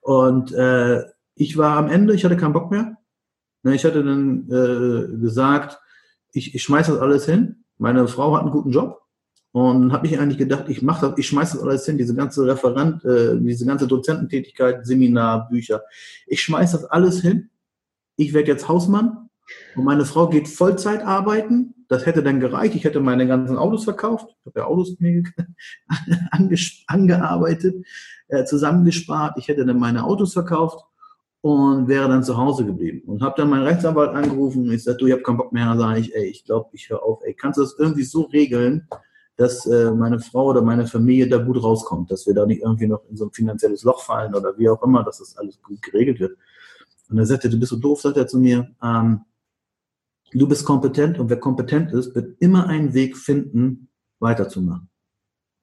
Und äh, ich war am Ende, ich hatte keinen Bock mehr. Ne, ich hatte dann äh, gesagt, ich, ich schmeiße das alles hin. Meine Frau hat einen guten Job und habe ich eigentlich gedacht, ich mache das, ich schmeiße das alles hin, diese ganze Referent, äh, diese ganze Dozententätigkeit, Seminar, Bücher. Ich schmeiße das alles hin ich werde jetzt Hausmann und meine Frau geht Vollzeit arbeiten. Das hätte dann gereicht. Ich hätte meine ganzen Autos verkauft. Ich habe ja Autos [LAUGHS] angearbeitet, äh, zusammengespart. Ich hätte dann meine Autos verkauft und wäre dann zu Hause geblieben. Und habe dann meinen Rechtsanwalt angerufen. Ich sagte, du, ich habe keinen Bock mehr. Da sage ich, ey, ich glaube, ich höre auf. Ey, kannst du das irgendwie so regeln, dass äh, meine Frau oder meine Familie da gut rauskommt, dass wir da nicht irgendwie noch in so ein finanzielles Loch fallen oder wie auch immer, dass das alles gut geregelt wird. Und er sagte, du bist so doof, sagt er zu mir, ähm, du bist kompetent und wer kompetent ist, wird immer einen Weg finden, weiterzumachen.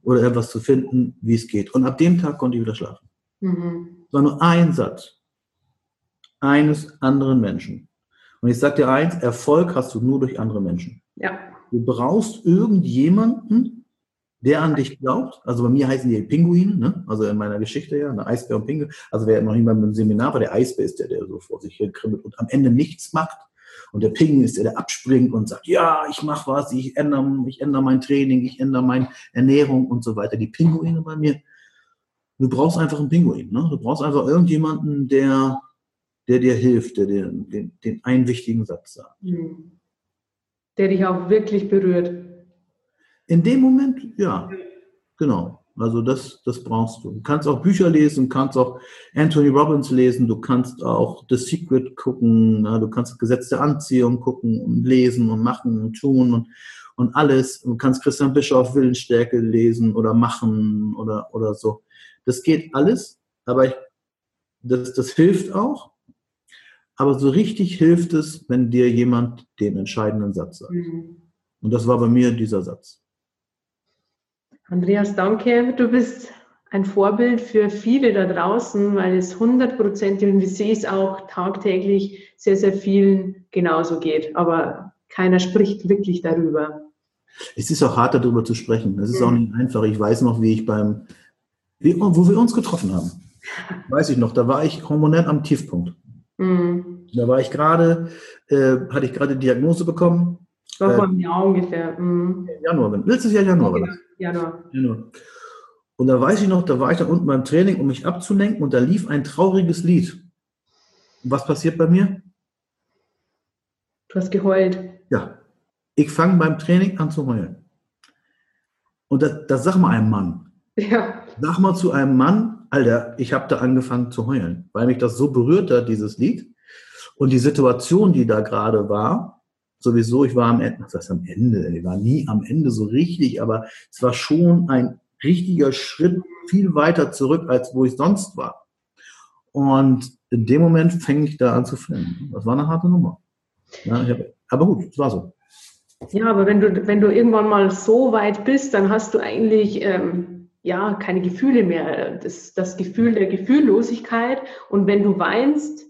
Oder etwas zu finden, wie es geht. Und ab dem Tag konnte ich wieder schlafen. Mhm. Es war nur ein Satz eines anderen Menschen. Und ich sage dir eins, Erfolg hast du nur durch andere Menschen. Ja. Du brauchst irgendjemanden, der an dich glaubt. Also bei mir heißen die Pinguine, ne? also in meiner Geschichte ja, eine Eisbär und Pinguin. Also wer noch mal im Seminar war, der Eisbär ist der, der so vor sich hin kribbelt und am Ende nichts macht. Und der Pinguin ist der, der abspringt und sagt, ja, ich mache was, ich ändere, ich ändere mein Training, ich ändere meine Ernährung und so weiter. Die Pinguine bei mir, du brauchst einfach einen Pinguin. Ne? Du brauchst einfach irgendjemanden, der, der dir hilft, der dir den, den einen wichtigen Satz sagt. Hm. Der dich auch wirklich berührt. In dem Moment, ja, genau. Also das, das brauchst du. Du kannst auch Bücher lesen, kannst auch Anthony Robbins lesen, du kannst auch The Secret gucken, du kannst Gesetz der Anziehung gucken und lesen und machen und tun und, und alles. Du kannst Christian Bischoff Willensstärke lesen oder machen oder, oder so. Das geht alles, aber ich, das, das hilft auch. Aber so richtig hilft es, wenn dir jemand den entscheidenden Satz sagt. Mhm. Und das war bei mir dieser Satz. Andreas, danke. Du bist ein Vorbild für viele da draußen, weil es hundertprozentig, und ich sehe es auch tagtäglich, sehr, sehr vielen genauso geht. Aber keiner spricht wirklich darüber. Es ist auch hart, darüber zu sprechen. Es ist mhm. auch nicht einfach. Ich weiß noch, wie ich beim, wie, wo wir uns getroffen haben. Weiß ich noch, da war ich hormonell am Tiefpunkt. Mhm. Da war ich gerade, äh, hatte ich gerade Diagnose bekommen. War vor einem Jahr ungefähr. Mhm. Januar, letztes Jahr Januar war das. Januar. Januar. Und da weiß ich noch, da war ich da unten beim Training, um mich abzulenken und da lief ein trauriges Lied. Und was passiert bei mir? Du hast geheult. Ja. Ich fange beim Training an zu heulen. Und das, das sag mal einem Mann. Ja. Sag mal zu einem Mann, Alter, ich habe da angefangen zu heulen, weil mich das so berührt hat, dieses Lied. Und die Situation, die da gerade war, sowieso, ich war am Ende, was heißt am Ende? Ich war nie am Ende so richtig, aber es war schon ein richtiger Schritt viel weiter zurück, als wo ich sonst war. Und in dem Moment fänge ich da an zu filmen. Das war eine harte Nummer. Ja, hab, aber gut, es war so. Ja, aber wenn du, wenn du irgendwann mal so weit bist, dann hast du eigentlich ähm, ja keine Gefühle mehr. Das, das Gefühl der Gefühllosigkeit. Und wenn du weinst,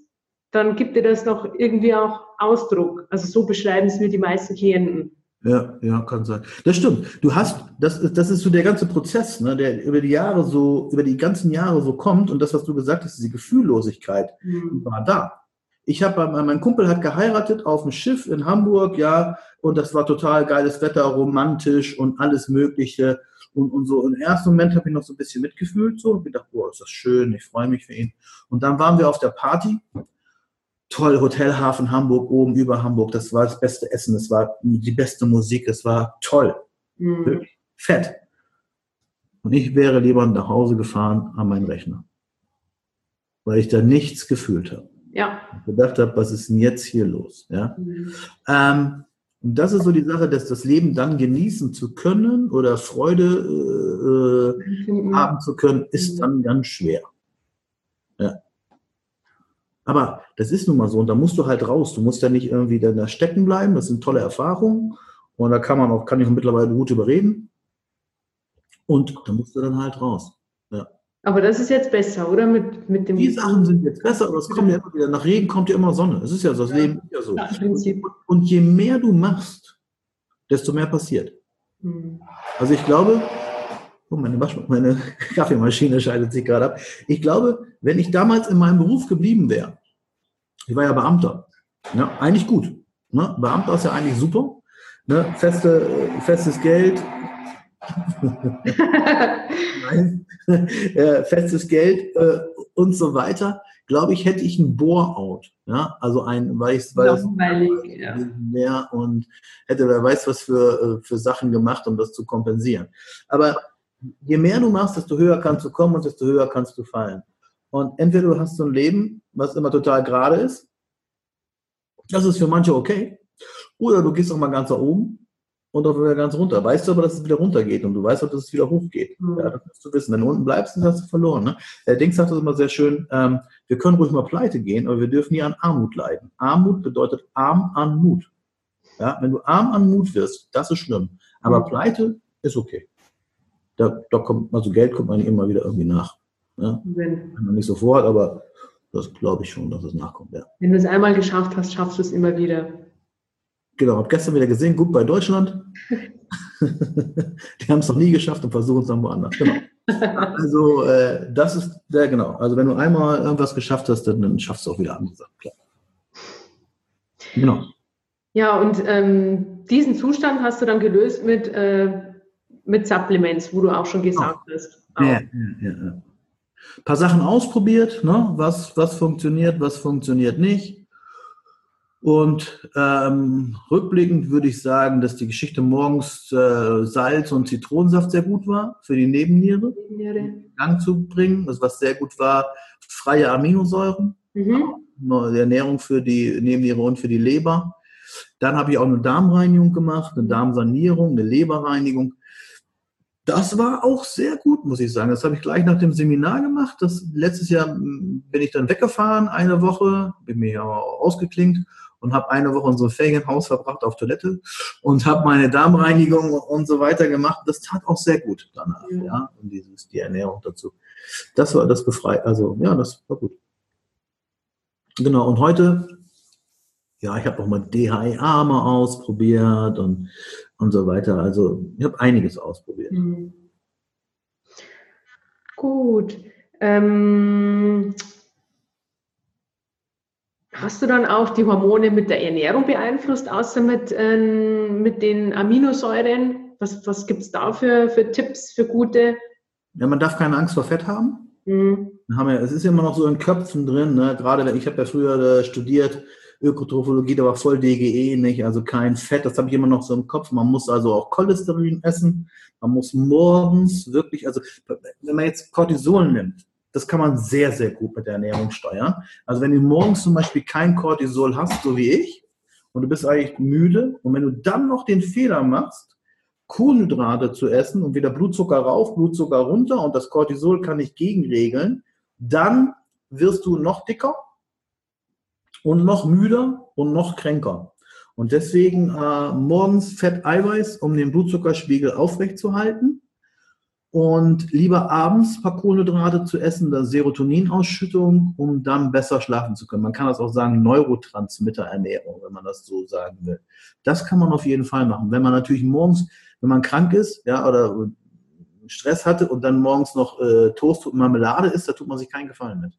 dann gibt dir das noch irgendwie auch Ausdruck. Also so beschreiben es mir die meisten Klienten. Ja, ja, kann sein. Das stimmt. Du hast, das ist, das ist so der ganze Prozess, ne, der über die Jahre so, über die ganzen Jahre so kommt und das, was du gesagt hast, diese Gefühllosigkeit, mhm. war da. Ich habe, mein Kumpel hat geheiratet auf dem Schiff in Hamburg, ja, und das war total geiles Wetter, romantisch und alles Mögliche. Und, und so im ersten Moment habe ich noch so ein bisschen mitgefühlt, so, und gedacht, boah, ist das schön, ich freue mich für ihn. Und dann waren wir auf der Party. Toll, Hotelhafen Hamburg, oben über Hamburg. Das war das beste Essen, das war die beste Musik, das war toll. Mhm. Fett. Und ich wäre lieber nach Hause gefahren an meinen Rechner. Weil ich da nichts gefühlt habe. Ja. Ich gedacht habe, was ist denn jetzt hier los? Ja. Mhm. Ähm, und das ist so die Sache, dass das Leben dann genießen zu können oder Freude äh, mhm. haben zu können, ist mhm. dann ganz schwer. Ja. Aber das ist nun mal so und da musst du halt raus. Du musst ja nicht irgendwie da stecken bleiben. Das sind tolle Erfahrungen und da kann man auch, kann ich auch mittlerweile gut überreden. Und da musst du dann halt raus. Ja. Aber das ist jetzt besser, oder? Mit, mit dem Die Sachen sind jetzt besser, aber es kommt ja immer wieder. Nach Regen kommt ja immer Sonne. Es ist ja das ja. Leben ja so. Ja, und je mehr du machst, desto mehr passiert. Hm. Also ich glaube, oh, meine, meine [LAUGHS] Kaffeemaschine schaltet sich gerade ab. Ich glaube, wenn ich damals in meinem Beruf geblieben wäre, ich war ja Beamter, ja, eigentlich gut. Ne? Beamter ist ja eigentlich super. Ne? Feste, festes Geld, [LAUGHS] Nein. [LAUGHS] äh, festes Geld äh, und so weiter, glaube ich, hätte ich ein Bore-out. Ja? Also ein, weil ich weil ja. mehr und hätte wer weiß was für, äh, für Sachen gemacht, um das zu kompensieren. Aber je mehr du machst, desto höher kannst du kommen und desto höher kannst du fallen. Und entweder du hast so ein Leben, was immer total gerade ist, das ist für manche okay, oder du gehst auch mal ganz nach oben und auch wieder ganz runter. Weißt du aber, dass es wieder runtergeht und du weißt auch, dass es wieder hochgeht. Mhm. Ja, das musst du wissen. Wenn du unten bleibst, dann hast du verloren. Ne? Der Ding sagt das immer sehr schön, ähm, wir können ruhig mal pleite gehen, aber wir dürfen nie an Armut leiden. Armut bedeutet arm an Mut. Ja, wenn du arm an Mut wirst, das ist schlimm. Aber mhm. pleite ist okay. Da, da kommt, also Geld kommt man immer wieder irgendwie nach. Ja? Wenn man nicht sofort, aber das glaube ich schon, dass es nachkommt. Ja. Wenn du es einmal geschafft hast, schaffst du es immer wieder. Genau, habe gestern wieder gesehen, gut bei Deutschland. [LAUGHS] die haben es noch nie geschafft und versuchen es dann woanders. Genau. Also äh, das ist, ja genau. Also wenn du einmal irgendwas geschafft hast, dann, dann schaffst du auch wieder andere Sachen. Genau. Ja, und ähm, diesen Zustand hast du dann gelöst mit, äh, mit Supplements, wo du auch schon gesagt oh. hast. Ja, ja, ja, ja. Ein paar Sachen ausprobiert, ne? was, was funktioniert, was funktioniert nicht. Und ähm, rückblickend würde ich sagen, dass die Geschichte morgens äh, Salz und Zitronensaft sehr gut war für die Nebenniere, Nebenniere. in Gang zu bringen. Das, was sehr gut war, freie Aminosäuren, mhm. die Ernährung für die Nebenniere und für die Leber. Dann habe ich auch eine Darmreinigung gemacht, eine Darmsanierung, eine Leberreinigung. Das war auch sehr gut, muss ich sagen. Das habe ich gleich nach dem Seminar gemacht. Das, letztes Jahr hm, bin ich dann weggefahren, eine Woche, bin mir ausgeklingt und habe eine Woche in so einem Ferienhaus verbracht auf Toilette und habe meine Darmreinigung und so weiter gemacht. Das tat auch sehr gut danach, ja. ja? Und dieses, die Ernährung dazu. Das war das befreit, also ja, das war gut. Genau, und heute, ja, ich habe auch mal DHEA mal ausprobiert und, und so weiter. Also ich habe einiges ausprobiert. Mhm. Gut. Ähm, Hast du dann auch die Hormone mit der Ernährung beeinflusst, außer mit, äh, mit den Aminosäuren? Was, was gibt es da für, für Tipps, für gute? Ja, man darf keine Angst vor Fett haben. Mhm. Haben ja, es ist immer noch so in Köpfen drin, ne? gerade wenn ich habe ja früher äh, studiert, Ökotrophologie, da war voll DGE, nicht? Also kein Fett, das habe ich immer noch so im Kopf. Man muss also auch Cholesterin essen. Man muss morgens wirklich, also wenn man jetzt Cortisol nimmt, das kann man sehr, sehr gut mit der Ernährung steuern. Also wenn du morgens zum Beispiel kein Cortisol hast, so wie ich, und du bist eigentlich müde, und wenn du dann noch den Fehler machst, Kohlenhydrate zu essen und wieder Blutzucker rauf, Blutzucker runter und das Cortisol kann nicht gegenregeln, dann wirst du noch dicker und noch müder und noch kränker. Und deswegen äh, morgens Fett, Eiweiß, um den Blutzuckerspiegel aufrechtzuerhalten und lieber abends ein paar Kohlenhydrate zu essen, da Serotoninausschüttung, um dann besser schlafen zu können. Man kann das auch sagen, Neurotransmitterernährung, wenn man das so sagen will. Das kann man auf jeden Fall machen. Wenn man natürlich morgens, wenn man krank ist, ja, oder Stress hatte und dann morgens noch äh, Toast und Marmelade isst, da tut man sich keinen Gefallen mit.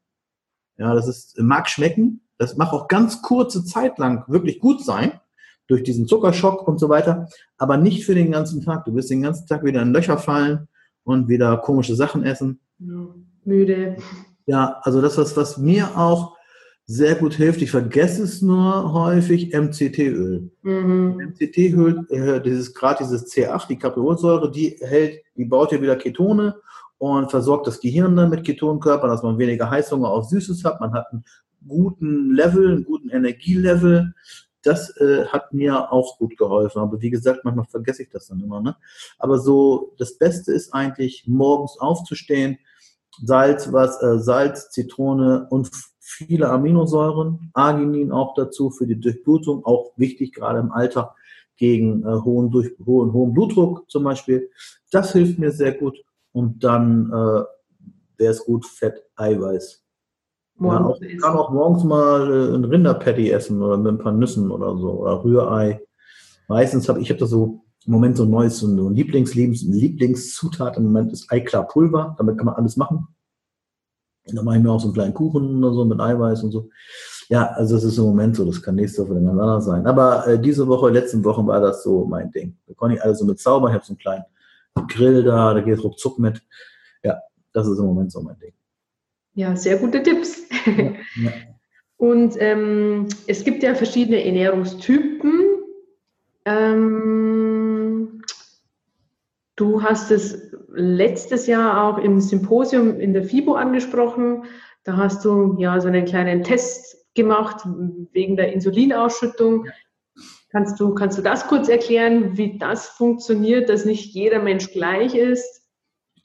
Ja, das ist, mag schmecken, Das mag auch ganz kurze Zeit lang wirklich gut sein, durch diesen Zuckerschock und so weiter, aber nicht für den ganzen Tag. Du wirst den ganzen Tag wieder in Löcher fallen und wieder komische Sachen essen. Müde. Ja, also das, was, was mir auch sehr gut hilft, ich vergesse es nur häufig, MCT-Öl. Mhm. MCT-Öl, äh, dieses, gerade dieses C8, die Capriolsäure, die hält, die baut ja wieder Ketone und versorgt das Gehirn dann mit Ketonkörpern, dass man weniger Heißhunger auf Süßes hat. Man hat einen guten Level, einen guten Energielevel. Das äh, hat mir auch gut geholfen. Aber wie gesagt, manchmal vergesse ich das dann immer. Ne? Aber so, das Beste ist eigentlich, morgens aufzustehen, Salz, was, äh, Salz, Zitrone und viele Aminosäuren, Arginin auch dazu für die Durchblutung, auch wichtig gerade im Alter gegen äh, hohen, durch, hohen, hohen Blutdruck zum Beispiel. Das hilft mir sehr gut. Und dann äh, wäre es gut, Fett, Eiweiß. Ja, auch, kann auch morgens mal äh, ein Rinderpatty essen oder mit ein paar Nüssen oder so oder Rührei. Meistens habe ich habe da so im Moment so ein neues, so ein Lieblings, Lieblingszutat im Moment ist Eiklar-Pulver. Damit kann man alles machen. Und dann mache ich mir auch so einen kleinen Kuchen oder so mit Eiweiß und so. Ja, also das ist im Moment so, das kann nächste Woche dann anders sein. Aber äh, diese Woche, letzten Wochen war das so mein Ding. Da konnte ich alles so mit Zauber, ich habe so einen kleinen Grill da, da geht ruckzuck mit. Ja, das ist im Moment so mein Ding. Ja, sehr gute Tipps. Ja, ja. [LAUGHS] Und ähm, es gibt ja verschiedene Ernährungstypen. Ähm, du hast es letztes Jahr auch im Symposium in der FIBO angesprochen. Da hast du ja so einen kleinen Test gemacht wegen der Insulinausschüttung. Kannst du, kannst du das kurz erklären, wie das funktioniert, dass nicht jeder Mensch gleich ist?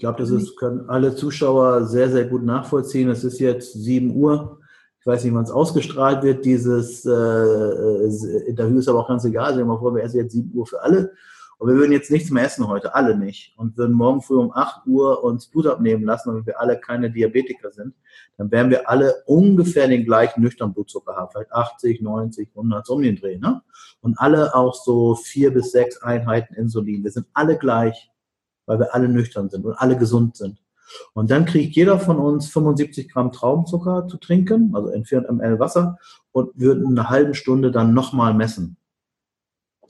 Ich glaube, das ist, können alle Zuschauer sehr, sehr gut nachvollziehen. Es ist jetzt 7 Uhr. Ich weiß nicht, wann es ausgestrahlt wird. Dieses äh, äh Interview ist aber auch ganz egal. Sagen wir mal vor, wir essen jetzt 7 Uhr für alle. Und wir würden jetzt nichts mehr essen heute, alle nicht. Und würden morgen früh um 8 Uhr uns Blut abnehmen lassen, damit wir alle keine Diabetiker sind. Dann werden wir alle ungefähr den gleichen nüchternen Blutzucker haben. Vielleicht 80, 90, 100, so um den Dreh. Ne? Und alle auch so vier bis sechs Einheiten Insulin. Wir sind alle gleich, weil wir alle nüchtern sind und alle gesund sind. Und dann kriegt jeder von uns 75 Gramm Traubenzucker zu trinken, also in 400 ml Wasser, und würden eine halbe Stunde dann nochmal messen.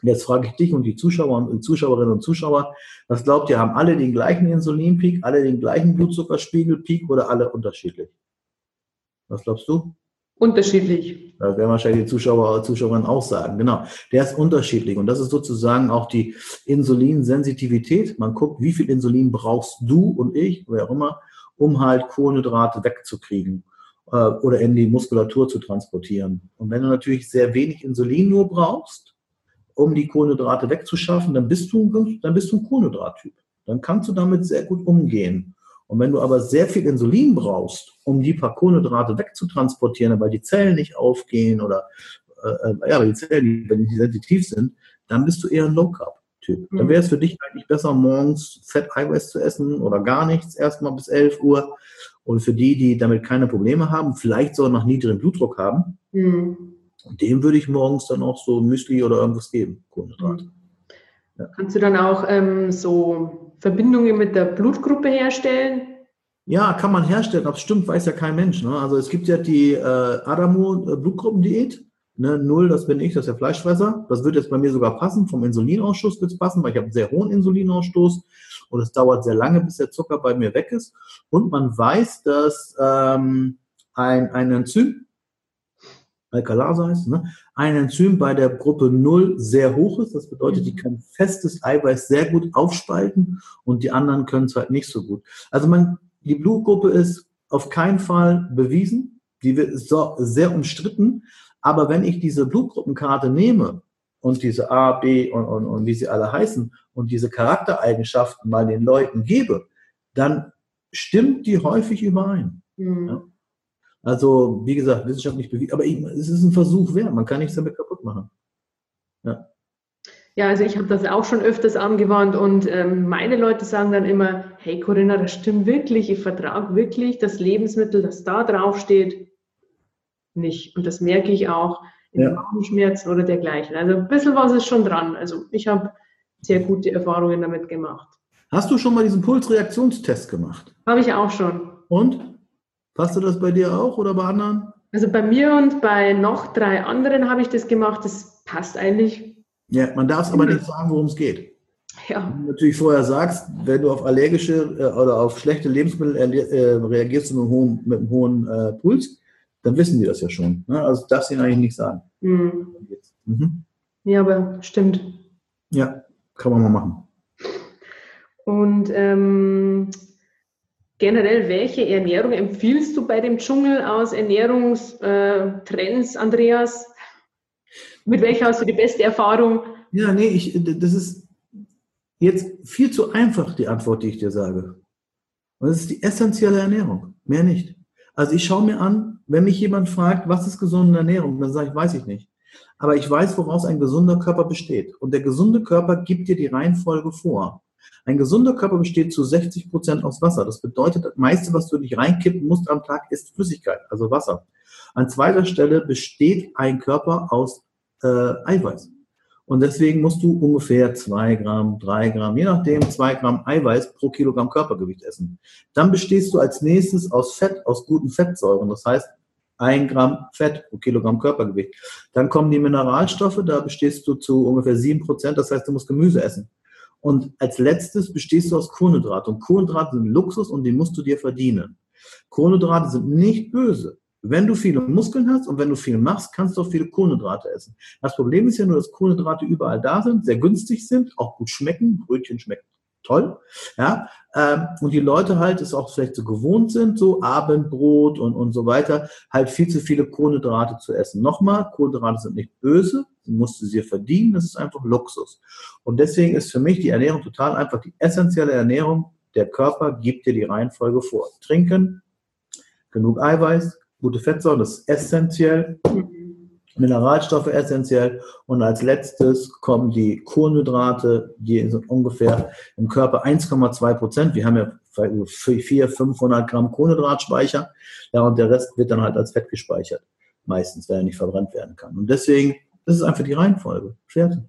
Jetzt frage ich dich und die Zuschauer und Zuschauerinnen und Zuschauer, was glaubt ihr, haben alle den gleichen Insulinpeak, alle den gleichen Blutzuckerspiegelpeak oder alle unterschiedlich? Was glaubst du? Unterschiedlich. Da werden wahrscheinlich die Zuschauer und Zuschauerinnen auch sagen. Genau. Der ist unterschiedlich. Und das ist sozusagen auch die Insulinsensitivität. Man guckt, wie viel Insulin brauchst du und ich, wer auch immer, um halt Kohlenhydrate wegzukriegen äh, oder in die Muskulatur zu transportieren. Und wenn du natürlich sehr wenig Insulin nur brauchst, um die Kohlenhydrate wegzuschaffen, dann bist du, dann bist du ein Kohlenhydrattyp. Dann kannst du damit sehr gut umgehen. Und wenn du aber sehr viel Insulin brauchst, um die paar Kohlenhydrate wegzutransportieren, weil die Zellen nicht aufgehen oder äh, äh ja, weil die Zellen, wenn die sensitiv sind, dann bist du eher ein Low Carb. Typ. Dann mhm. wäre es für dich eigentlich besser, morgens Fett, Eiweiß zu essen oder gar nichts, erstmal bis 11 Uhr. Und für die, die damit keine Probleme haben, vielleicht sogar noch niedrigen Blutdruck haben, mhm dem würde ich morgens dann auch so Müsli oder irgendwas geben, Kohlenhydrate. Mhm. Ja. Kannst du dann auch ähm, so Verbindungen mit der Blutgruppe herstellen? Ja, kann man herstellen, aber stimmt, weiß ja kein Mensch. Ne? Also es gibt ja die äh, Adamo-Blutgruppendiät. Ne? Null, das bin ich, das ist der Fleischfresser. Das wird jetzt bei mir sogar passen, vom Insulinausschuss wird es passen, weil ich habe einen sehr hohen Insulinausstoß und es dauert sehr lange, bis der Zucker bei mir weg ist. Und man weiß, dass ähm, ein, ein Enzym, Alkalase heißt, ne, ein Enzym bei der Gruppe 0 sehr hoch ist. Das bedeutet, die mhm. können festes Eiweiß sehr gut aufspalten und die anderen können es halt nicht so gut. Also man, die Blutgruppe ist auf keinen Fall bewiesen. Die wird so, sehr umstritten. Aber wenn ich diese Blutgruppenkarte nehme und diese A, B und, und, und wie sie alle heißen und diese Charaktereigenschaften mal den Leuten gebe, dann stimmt die häufig überein. Mhm. Ja? Also, wie gesagt, wissenschaftlich bewiesen, aber es ist ein Versuch wert. Man kann nichts damit kaputt machen. Ja. Ja, also ich habe das auch schon öfters angewandt und ähm, meine Leute sagen dann immer, hey Corinna, das stimmt wirklich, ich vertrage wirklich das Lebensmittel, das da drauf steht, nicht. Und das merke ich auch in ja. Magenschmerzen oder dergleichen. Also ein bisschen was ist schon dran. Also ich habe sehr gute Erfahrungen damit gemacht. Hast du schon mal diesen Pulsreaktionstest gemacht? Habe ich auch schon. Und? Passt du das bei dir auch oder bei anderen? Also bei mir und bei noch drei anderen habe ich das gemacht. Das passt eigentlich. Ja, man darf es aber nicht sagen, worum es geht. Ja. Wenn du natürlich vorher sagst, wenn du auf allergische äh, oder auf schlechte Lebensmittel äh, reagierst mit einem hohen, mit einem hohen äh, Puls, dann wissen die das ja schon. Ne? Also darfst du ihnen eigentlich nicht sagen. Mhm. Mhm. Ja, aber stimmt. Ja, kann man mal machen. Und ähm, generell, welche Ernährung empfiehlst du bei dem Dschungel aus Ernährungstrends, Andreas? Mit welcher hast du die beste Erfahrung? Ja, nee, ich, das ist jetzt viel zu einfach, die Antwort, die ich dir sage. Das ist die essentielle Ernährung, mehr nicht. Also ich schaue mir an, wenn mich jemand fragt, was ist gesunde Ernährung, dann sage ich, weiß ich nicht. Aber ich weiß, woraus ein gesunder Körper besteht. Und der gesunde Körper gibt dir die Reihenfolge vor. Ein gesunder Körper besteht zu 60 Prozent aus Wasser. Das bedeutet, das meiste, was du nicht reinkippen musst am Tag, ist Flüssigkeit, also Wasser. An zweiter Stelle besteht ein Körper aus äh, Eiweiß. Und deswegen musst du ungefähr zwei Gramm, drei Gramm, je nachdem zwei Gramm Eiweiß pro Kilogramm Körpergewicht essen. Dann bestehst du als nächstes aus Fett, aus guten Fettsäuren. Das heißt, ein Gramm Fett pro Kilogramm Körpergewicht. Dann kommen die Mineralstoffe, da bestehst du zu ungefähr sieben Prozent. Das heißt, du musst Gemüse essen. Und als letztes bestehst du aus Kohlenhydrate. Und Kohlenhydrate sind Luxus und die musst du dir verdienen. Kohlenhydrate sind nicht böse. Wenn du viele Muskeln hast und wenn du viel machst, kannst du auch viele Kohlenhydrate essen. Das Problem ist ja nur, dass Kohlenhydrate überall da sind, sehr günstig sind, auch gut schmecken. Brötchen schmecken toll. Ja, ähm, und die Leute halt es auch vielleicht so gewohnt sind, so Abendbrot und, und so weiter, halt viel zu viele Kohlenhydrate zu essen. Nochmal, Kohlenhydrate sind nicht böse, du musst sie verdienen, das ist einfach Luxus. Und deswegen ist für mich die Ernährung total einfach die essentielle Ernährung. Der Körper gibt dir die Reihenfolge vor. Trinken, genug Eiweiß, gute Fettsäuren, das ist essentiell. Mineralstoffe essentiell. Und als letztes kommen die Kohlenhydrate, die sind ungefähr im Körper 1,2 Prozent. Wir haben ja 400, 500 Gramm Kohlenhydratspeicher. Ja, und der Rest wird dann halt als Fett gespeichert. Meistens, weil er nicht verbrannt werden kann. Und deswegen, das ist einfach die Reihenfolge. Fertig.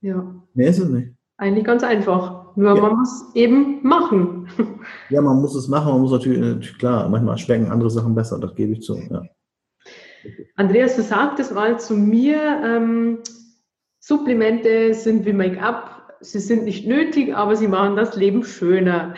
Ja. Mehr ist es nicht. Eigentlich ganz einfach. Nur ja. man muss eben machen. [LAUGHS] Ja, man muss es machen. Man muss natürlich, klar, manchmal schmecken andere Sachen besser. Das gebe ich zu. Ja. Andreas, du sagtest mal zu mir, ähm, Supplemente sind wie Make-up. Sie sind nicht nötig, aber sie machen das Leben schöner.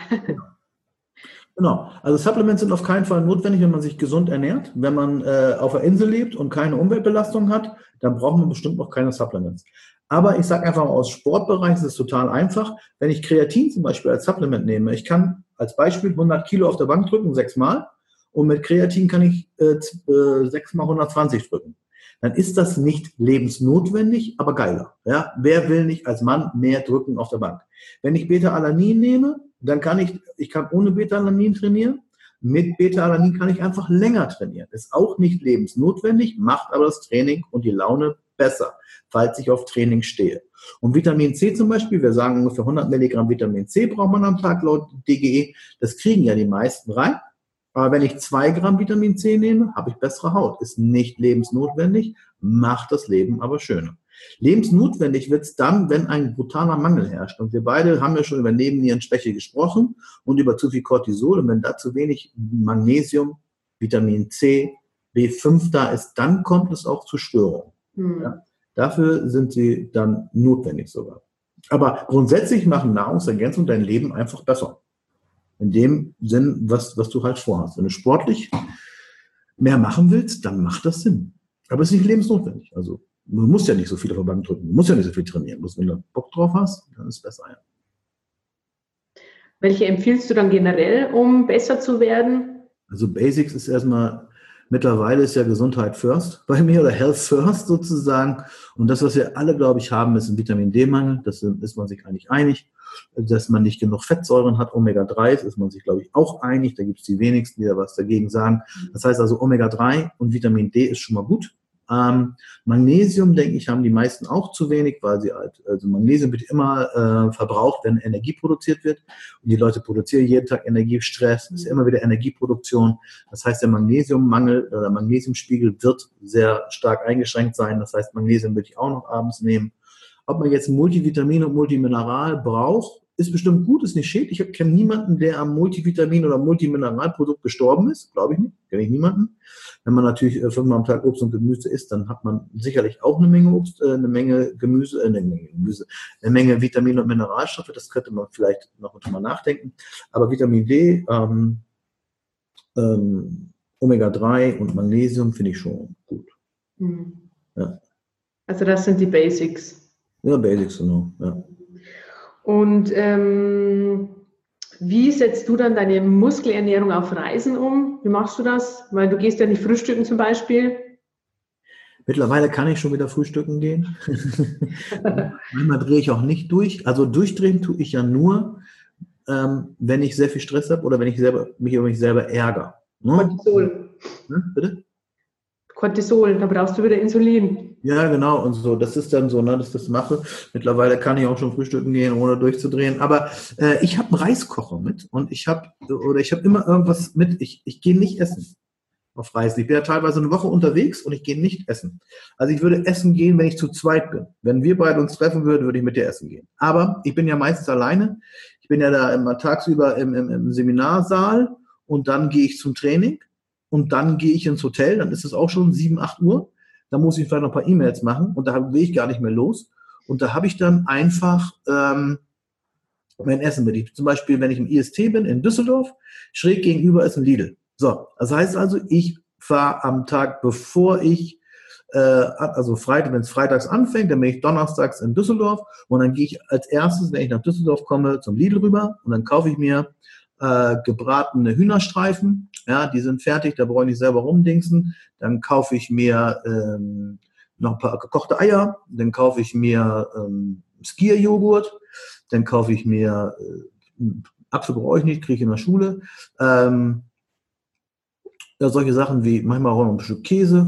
Genau. Also Supplements sind auf keinen Fall notwendig, wenn man sich gesund ernährt. Wenn man äh, auf der Insel lebt und keine Umweltbelastung hat, dann braucht man bestimmt noch keine Supplements. Aber ich sage einfach mal, aus Sportbereich ist es total einfach. Wenn ich Kreatin zum Beispiel als Supplement nehme, ich kann als Beispiel 100 Kilo auf der Bank drücken, sechsmal, und mit Kreatin kann ich äh, äh, 6 mal 120 drücken. Dann ist das nicht lebensnotwendig, aber geiler. Ja? Wer will nicht als Mann mehr drücken auf der Bank? Wenn ich Beta-Alanin nehme, dann kann ich, ich kann ohne Beta-Alanin trainieren. Mit Beta-Alanin kann ich einfach länger trainieren. Ist auch nicht lebensnotwendig, macht aber das Training und die Laune besser, falls ich auf Training stehe. Und Vitamin C zum Beispiel, wir sagen ungefähr 100 Milligramm Vitamin C braucht man am Tag laut DGE. Das kriegen ja die meisten rein. Aber wenn ich zwei Gramm Vitamin C nehme, habe ich bessere Haut. Ist nicht lebensnotwendig, macht das Leben aber schöner. Lebensnotwendig wird es dann, wenn ein brutaler Mangel herrscht. Und wir beide haben ja schon über Nebennierenschwäche gesprochen und über zu viel Cortisol. Und wenn da zu wenig Magnesium, Vitamin C, B5 da ist, dann kommt es auch zu Störungen. Hm. Ja? Dafür sind sie dann notwendig sogar. Aber grundsätzlich machen Nahrungsergänzungen dein Leben einfach besser in dem Sinn, was, was du halt vorhast. Wenn du sportlich mehr machen willst, dann macht das Sinn. Aber es ist nicht lebensnotwendig. Also du musst ja nicht so viel auf der Bank drücken, du musst ja nicht so viel trainieren. Bloß wenn du Bock drauf hast, dann ist es besser. Ja. Welche empfiehlst du dann generell, um besser zu werden? Also Basics ist erstmal, mittlerweile ist ja Gesundheit first [LAUGHS] bei mir oder Health first sozusagen. Und das, was wir alle, glaube ich, haben, ist ein Vitamin D-Mangel. Das ist man sich eigentlich einig dass man nicht genug Fettsäuren hat. Omega-3 ist man sich, glaube ich, auch einig. Da gibt es die wenigsten, die da was dagegen sagen. Das heißt also, Omega-3 und Vitamin D ist schon mal gut. Ähm, Magnesium, denke ich, haben die meisten auch zu wenig, weil sie halt, also Magnesium wird immer äh, verbraucht, wenn Energie produziert wird. Und die Leute produzieren jeden Tag Energie, Stress, ist immer wieder Energieproduktion. Das heißt, der Magnesiummangel oder der Magnesiumspiegel wird sehr stark eingeschränkt sein. Das heißt, Magnesium würde ich auch noch abends nehmen. Ob man jetzt Multivitamin und Multimineral braucht, ist bestimmt gut, ist nicht schädlich. Ich kenne niemanden, der am Multivitamin- oder Multimineralprodukt gestorben ist. Glaube ich nicht. Kenne ich niemanden. Wenn man natürlich äh, fünfmal am Tag Obst und Gemüse isst, dann hat man sicherlich auch eine Menge Obst, äh, eine Menge Gemüse, äh, eine Menge Gemüse, eine Menge Vitamine und Mineralstoffe. Das könnte man vielleicht noch mal nachdenken. Aber Vitamin D, ähm, ähm, Omega-3 und Magnesium finde ich schon gut. Mhm. Ja. Also das sind die Basics. Ja, Basics, genau. Ja. Und ähm, wie setzt du dann deine Muskelernährung auf Reisen um? Wie machst du das? Weil du gehst ja nicht frühstücken zum Beispiel. Mittlerweile kann ich schon wieder frühstücken gehen. [LAUGHS] Manchmal drehe ich auch nicht durch. Also durchdrehen tue ich ja nur, ähm, wenn ich sehr viel Stress habe oder wenn ich selber, mich über mich selber ärgere. Ne? Cortisol. Hm? Bitte? Cortisol, da brauchst du wieder Insulin. Ja, genau, und so. Das ist dann so, ne, dass ich das mache. Mittlerweile kann ich auch schon frühstücken gehen, ohne durchzudrehen. Aber äh, ich habe einen Reiskocher mit und ich habe, oder ich habe immer irgendwas mit. Ich, ich gehe nicht essen auf Reisen. Ich bin ja teilweise eine Woche unterwegs und ich gehe nicht essen. Also ich würde essen gehen, wenn ich zu zweit bin. Wenn wir beide uns treffen würden, würde ich mit dir essen gehen. Aber ich bin ja meistens alleine. Ich bin ja da immer tagsüber im, im, im Seminarsaal und dann gehe ich zum Training und dann gehe ich ins Hotel, dann ist es auch schon 7, 8 Uhr. Da muss ich vielleicht noch ein paar E-Mails machen und da will ich gar nicht mehr los. Und da habe ich dann einfach ähm, mein Essen mit. Zum Beispiel, wenn ich im IST bin in Düsseldorf, schräg gegenüber ist ein Lidl. So, das heißt also, ich fahre am Tag, bevor ich, äh, also Freitag, wenn es freitags anfängt, dann bin ich donnerstags in Düsseldorf und dann gehe ich als erstes, wenn ich nach Düsseldorf komme, zum Lidl rüber und dann kaufe ich mir äh, gebratene Hühnerstreifen. Ja, die sind fertig, da brauche ich nicht selber rumdingsen. Dann kaufe ich mir ähm, noch ein paar gekochte Eier. Dann kaufe ich mir ähm, Skier-Joghurt. Dann kaufe ich mir äh, Apfel brauche ich nicht, kriege ich in der Schule. Ähm, ja, solche Sachen wie manchmal auch noch ein Stück Käse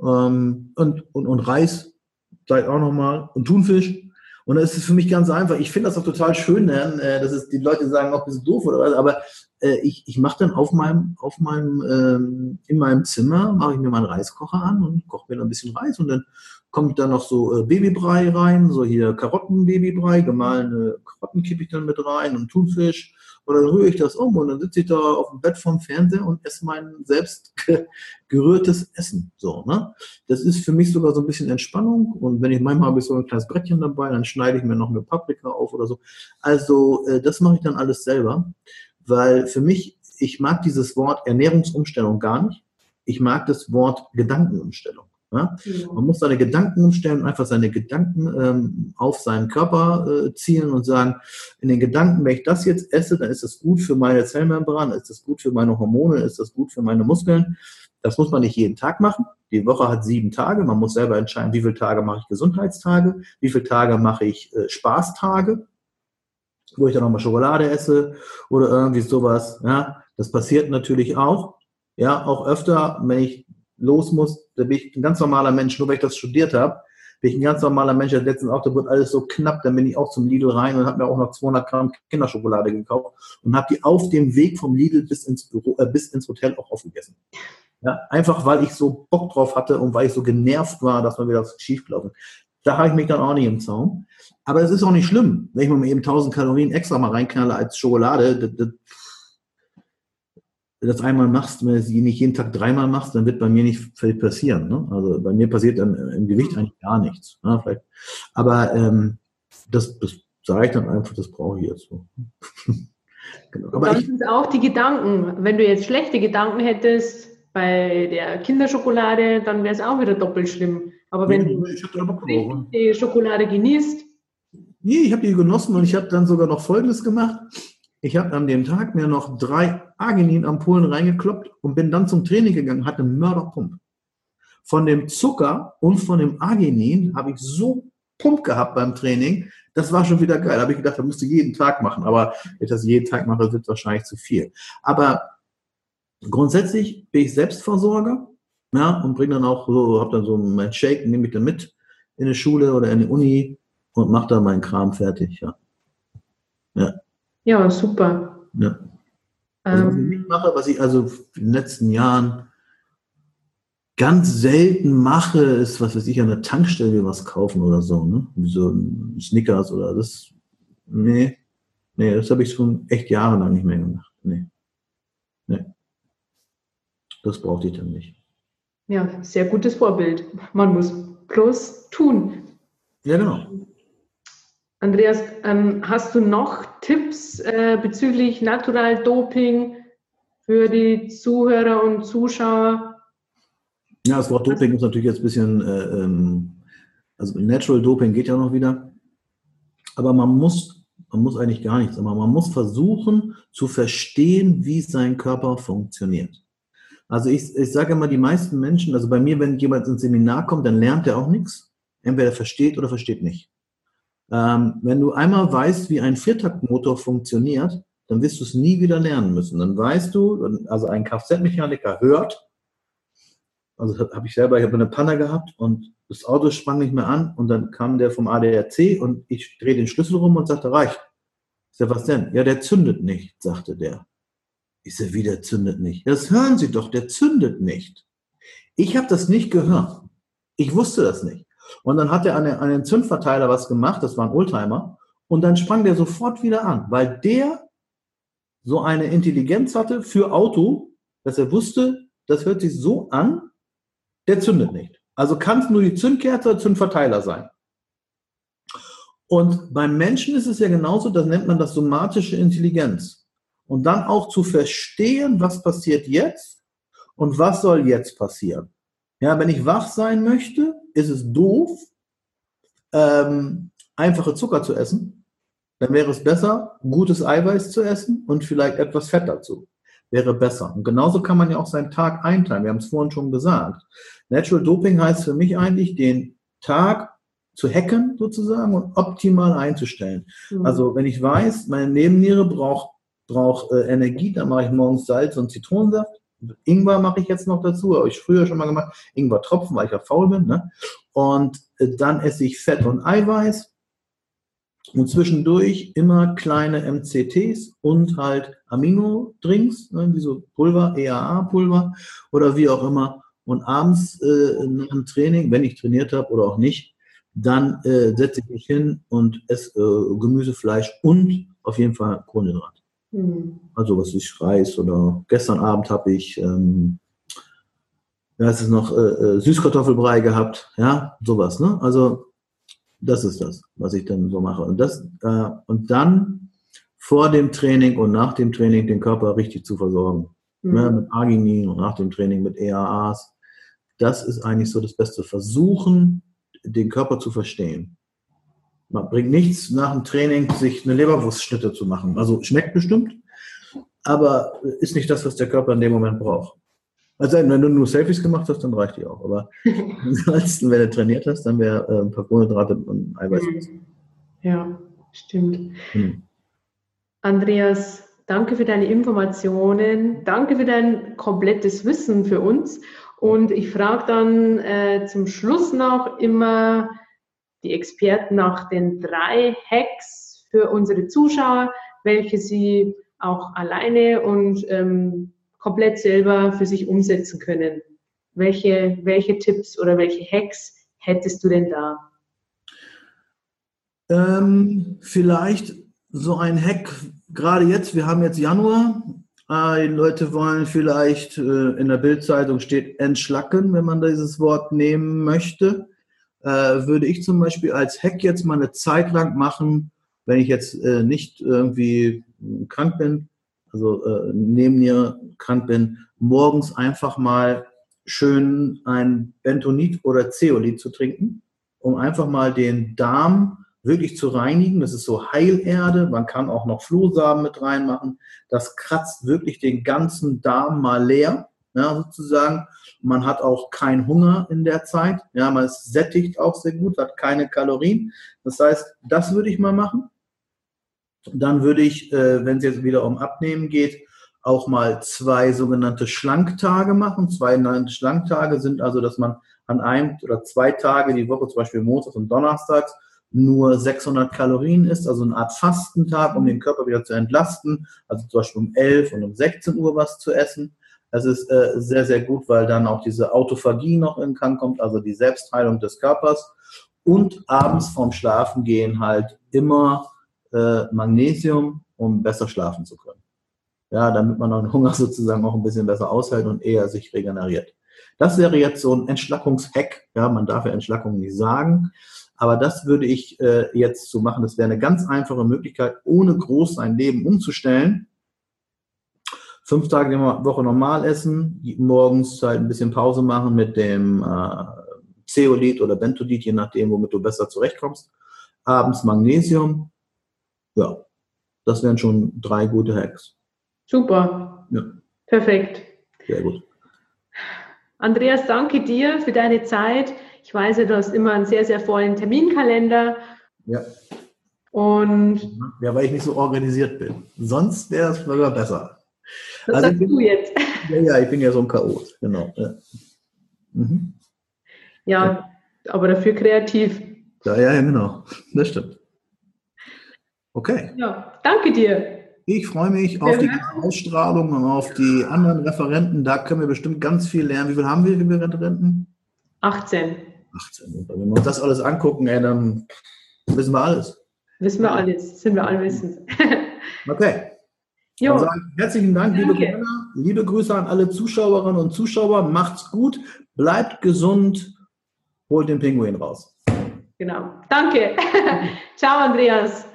ähm, und, und, und Reis, vielleicht auch nochmal, und Thunfisch. Und das ist für mich ganz einfach. Ich finde das auch total schön, ne? Äh, dass es die Leute sagen, auch ein bisschen doof oder was, aber äh, ich, ich mache dann auf meinem, auf meinem, ähm, in meinem Zimmer, mache ich mir meinen Reiskocher an und koche mir dann ein bisschen Reis und dann kommt da noch so äh, Babybrei rein, so hier Karotten-Babybrei, gemahlene Karotten kippe ich dann mit rein und Thunfisch und dann rühre ich das um und dann sitze ich da auf dem Bett vorm Fernseher und esse mein selbst gerührtes Essen. So, ne? Das ist für mich sogar so ein bisschen Entspannung. Und wenn ich manchmal habe ich so ein kleines Brettchen dabei, dann schneide ich mir noch eine Paprika auf oder so. Also äh, das mache ich dann alles selber, weil für mich, ich mag dieses Wort Ernährungsumstellung gar nicht. Ich mag das Wort Gedankenumstellung. Ja? Man muss seine Gedanken umstellen, einfach seine Gedanken ähm, auf seinen Körper äh, zielen und sagen, in den Gedanken, wenn ich das jetzt esse, dann ist das gut für meine Zellmembran, ist das gut für meine Hormone, ist das gut für meine Muskeln. Das muss man nicht jeden Tag machen. Die Woche hat sieben Tage. Man muss selber entscheiden, wie viele Tage mache ich Gesundheitstage, wie viele Tage mache ich äh, Spaßtage, wo ich dann nochmal Schokolade esse oder irgendwie sowas. Ja, das passiert natürlich auch. Ja, auch öfter, wenn ich los muss, da bin ich ein ganz normaler Mensch, nur weil ich das studiert habe, bin ich ein ganz normaler Mensch. Das letzten Auto wird alles so knapp, dann bin ich auch zum Lidl rein und habe mir auch noch 200 Gramm Kinderschokolade gekauft und habe die auf dem Weg vom Lidl bis ins Büro, äh, bis ins Hotel auch aufgegessen. Ja, einfach weil ich so Bock drauf hatte und weil ich so genervt war, dass man wieder schief gelaufen. Da habe ich mich dann auch nicht im Zaum. Aber es ist auch nicht schlimm, wenn ich mir eben 1000 Kalorien extra mal reinknalle als Schokolade. Das, das, das einmal machst, wenn du es nicht jeden Tag dreimal machst, dann wird bei mir nicht viel passieren. Ne? Also bei mir passiert dann im Gewicht eigentlich gar nichts. Ne? Vielleicht. Aber ähm, das, das sage ich dann einfach, das brauche ich jetzt so. [LAUGHS] genau. Aber ich, sind auch die Gedanken. Wenn du jetzt schlechte Gedanken hättest bei der Kinderschokolade, dann wäre es auch wieder doppelt schlimm. Aber wenn nee, du die Schokolade genießt. Nee, ich habe die genossen und ich habe dann sogar noch Folgendes gemacht. Ich habe an dem Tag mir noch drei Arginin-Ampullen reingekloppt und bin dann zum Training gegangen, hatte Mörderpump. Von dem Zucker und von dem Arginin habe ich so Pump gehabt beim Training, das war schon wieder geil. Da habe ich gedacht, das musst du jeden Tag machen. Aber wenn ich das jeden Tag mache, wird wahrscheinlich zu viel. Aber grundsätzlich bin ich Selbstversorger ja, und bringe dann auch so, habe dann so mein Shake, nehme ich dann mit in die Schule oder in die Uni und mache dann meinen Kram fertig. Ja. ja. Ja, super. Ja. Also, was ich mache, was ich also in den letzten Jahren ganz selten mache, ist, was weiß ich, an der Tankstelle was kaufen oder so, ne? Wie so ein Snickers oder das. Nee. Nee, das habe ich schon echt jahrelang nicht mehr gemacht. Nee. Nee. Das brauchte ich dann nicht. Ja, sehr gutes Vorbild. Man muss bloß tun. Ja, genau. Andreas, ähm, hast du noch Tipps äh, bezüglich Natural Doping für die Zuhörer und Zuschauer? Ja, das Wort Doping ist natürlich jetzt ein bisschen, äh, ähm, also Natural Doping geht ja noch wieder. Aber man muss, man muss eigentlich gar nichts, aber man muss versuchen zu verstehen, wie sein Körper funktioniert. Also ich, ich sage immer, die meisten Menschen, also bei mir, wenn jemand ins Seminar kommt, dann lernt er auch nichts. Entweder versteht oder versteht nicht. Ähm, wenn du einmal weißt, wie ein Viertaktmotor funktioniert, dann wirst du es nie wieder lernen müssen. Dann weißt du, also ein Kfz-Mechaniker hört, also habe ich selber, ich habe eine Panne gehabt und das Auto sprang nicht mehr an und dann kam der vom ADRC und ich drehe den Schlüssel rum und sagte, reicht. Ich sage, was denn? Ja, der zündet nicht, sagte der. Ich sage, wie der zündet nicht? Das hören Sie doch, der zündet nicht. Ich habe das nicht gehört. Ich wusste das nicht. Und dann hat er an, den Zündverteiler was gemacht, das war ein Oldtimer, und dann sprang der sofort wieder an, weil der so eine Intelligenz hatte für Auto, dass er wusste, das hört sich so an, der zündet nicht. Also kann es nur die Zündkerze oder Zündverteiler sein. Und beim Menschen ist es ja genauso, das nennt man das somatische Intelligenz. Und dann auch zu verstehen, was passiert jetzt und was soll jetzt passieren. Ja, wenn ich wach sein möchte, ist es doof, ähm, einfache Zucker zu essen. Dann wäre es besser, gutes Eiweiß zu essen und vielleicht etwas Fett dazu. Wäre besser. Und genauso kann man ja auch seinen Tag einteilen. Wir haben es vorhin schon gesagt. Natural Doping heißt für mich eigentlich, den Tag zu hacken sozusagen und optimal einzustellen. Mhm. Also wenn ich weiß, meine Nebenniere braucht, braucht äh, Energie, dann mache ich morgens Salz und Zitronensaft. Ingwer mache ich jetzt noch dazu, habe ich früher schon mal gemacht. Ingwer Tropfen, weil ich ja faul bin. Ne? Und äh, dann esse ich Fett und Eiweiß. Und zwischendurch immer kleine MCTs und halt Amino-Drinks, ne, wie so Pulver, EAA-Pulver oder wie auch immer. Und abends äh, nach dem Training, wenn ich trainiert habe oder auch nicht, dann äh, setze ich mich hin und esse äh, Gemüse, Fleisch und auf jeden Fall Kohlenhydrat. Mhm. Also was ich Reis oder gestern Abend habe ich, ähm, ja, es ist noch äh, äh, Süßkartoffelbrei gehabt, ja, sowas, ne? Also das ist das, was ich dann so mache. Und das äh, und dann vor dem Training und nach dem Training den Körper richtig zu versorgen. Mhm. Ne, mit Arginin und nach dem Training mit EAAs. Das ist eigentlich so das Beste. Versuchen, den Körper zu verstehen. Man bringt nichts nach dem Training, sich eine Leberwurstschnitte zu machen. Also schmeckt bestimmt, aber ist nicht das, was der Körper in dem Moment braucht. Also wenn du nur Selfies gemacht hast, dann reicht die auch. Aber [LAUGHS] ansonsten, wenn du trainiert hast, dann wäre äh, ein paar Kohlenhydrate und Eiweiß. Hm. Ja, stimmt. Hm. Andreas, danke für deine Informationen. Danke für dein komplettes Wissen für uns. Und ich frage dann äh, zum Schluss noch immer, die Experten nach den drei Hacks für unsere Zuschauer, welche sie auch alleine und ähm, komplett selber für sich umsetzen können. Welche, welche Tipps oder welche Hacks hättest du denn da? Ähm, vielleicht so ein Hack, gerade jetzt, wir haben jetzt Januar, äh, die Leute wollen vielleicht, äh, in der Bildzeitung steht entschlacken, wenn man dieses Wort nehmen möchte äh, würde ich zum Beispiel als Hack jetzt mal eine Zeit lang machen, wenn ich jetzt äh, nicht irgendwie krank bin, also äh, neben mir krank bin, morgens einfach mal schön ein Bentonit oder Zeolit zu trinken, um einfach mal den Darm wirklich zu reinigen. Das ist so Heilerde. Man kann auch noch Flohsamen mit reinmachen. Das kratzt wirklich den ganzen Darm mal leer, ja, sozusagen. Man hat auch keinen Hunger in der Zeit. Ja, man ist sättigt auch sehr gut, hat keine Kalorien. Das heißt, das würde ich mal machen. Dann würde ich, äh, wenn es jetzt wieder um Abnehmen geht, auch mal zwei sogenannte Schlanktage machen. Zwei Schlanktage sind also, dass man an einem oder zwei Tage die Woche, zum Beispiel Montags und Donnerstags, nur 600 Kalorien isst, also eine Art Fastentag, um den Körper wieder zu entlasten. Also zum Beispiel um 11 und um 16 Uhr was zu essen. Das ist äh, sehr, sehr gut, weil dann auch diese Autophagie noch in Gang kommt, also die Selbstheilung des Körpers. Und abends vorm Schlafengehen halt immer äh, Magnesium, um besser schlafen zu können. Ja, damit man den Hunger [LAUGHS] sozusagen auch ein bisschen besser aushält und eher sich regeneriert. Das wäre jetzt so ein Entschlackungshack. Ja, man darf ja Entschlackung nicht sagen. Aber das würde ich äh, jetzt so machen. Das wäre eine ganz einfache Möglichkeit, ohne groß sein Leben umzustellen. Fünf Tage in der Woche normal essen, morgens halt ein bisschen Pause machen mit dem äh, Zeolit oder Bentolid, je nachdem, womit du besser zurechtkommst. Abends Magnesium. Ja, das wären schon drei gute Hacks. Super. Ja. Perfekt. Sehr gut. Andreas, danke dir für deine Zeit. Ich weiß ja, du hast immer einen sehr, sehr vollen Terminkalender. Ja. Und ja, weil ich nicht so organisiert bin. Sonst wäre es sogar besser. Das also sagst bin, du jetzt. [LAUGHS] Ja, ja, ich bin ja so ein Chaot, genau. Ja, mhm. ja, aber dafür kreativ. Ja, ja, genau. Das stimmt. Okay. Ja, danke dir. Ich freue mich auf die Ausstrahlung und auf die anderen Referenten. Da können wir bestimmt ganz viel lernen. Wie viel haben wir, wie viele Referenten? 18. 18. Wenn wir uns das alles angucken, ey, dann wissen wir alles. Wissen wir alles, sind wir alle wissend. okay. [LAUGHS] Jo. Sagen, herzlichen Dank, liebe Kinder. Liebe Grüße an alle Zuschauerinnen und Zuschauer. Macht's gut, bleibt gesund, holt den Pinguin raus. Genau. Danke. [LAUGHS] Ciao, Andreas.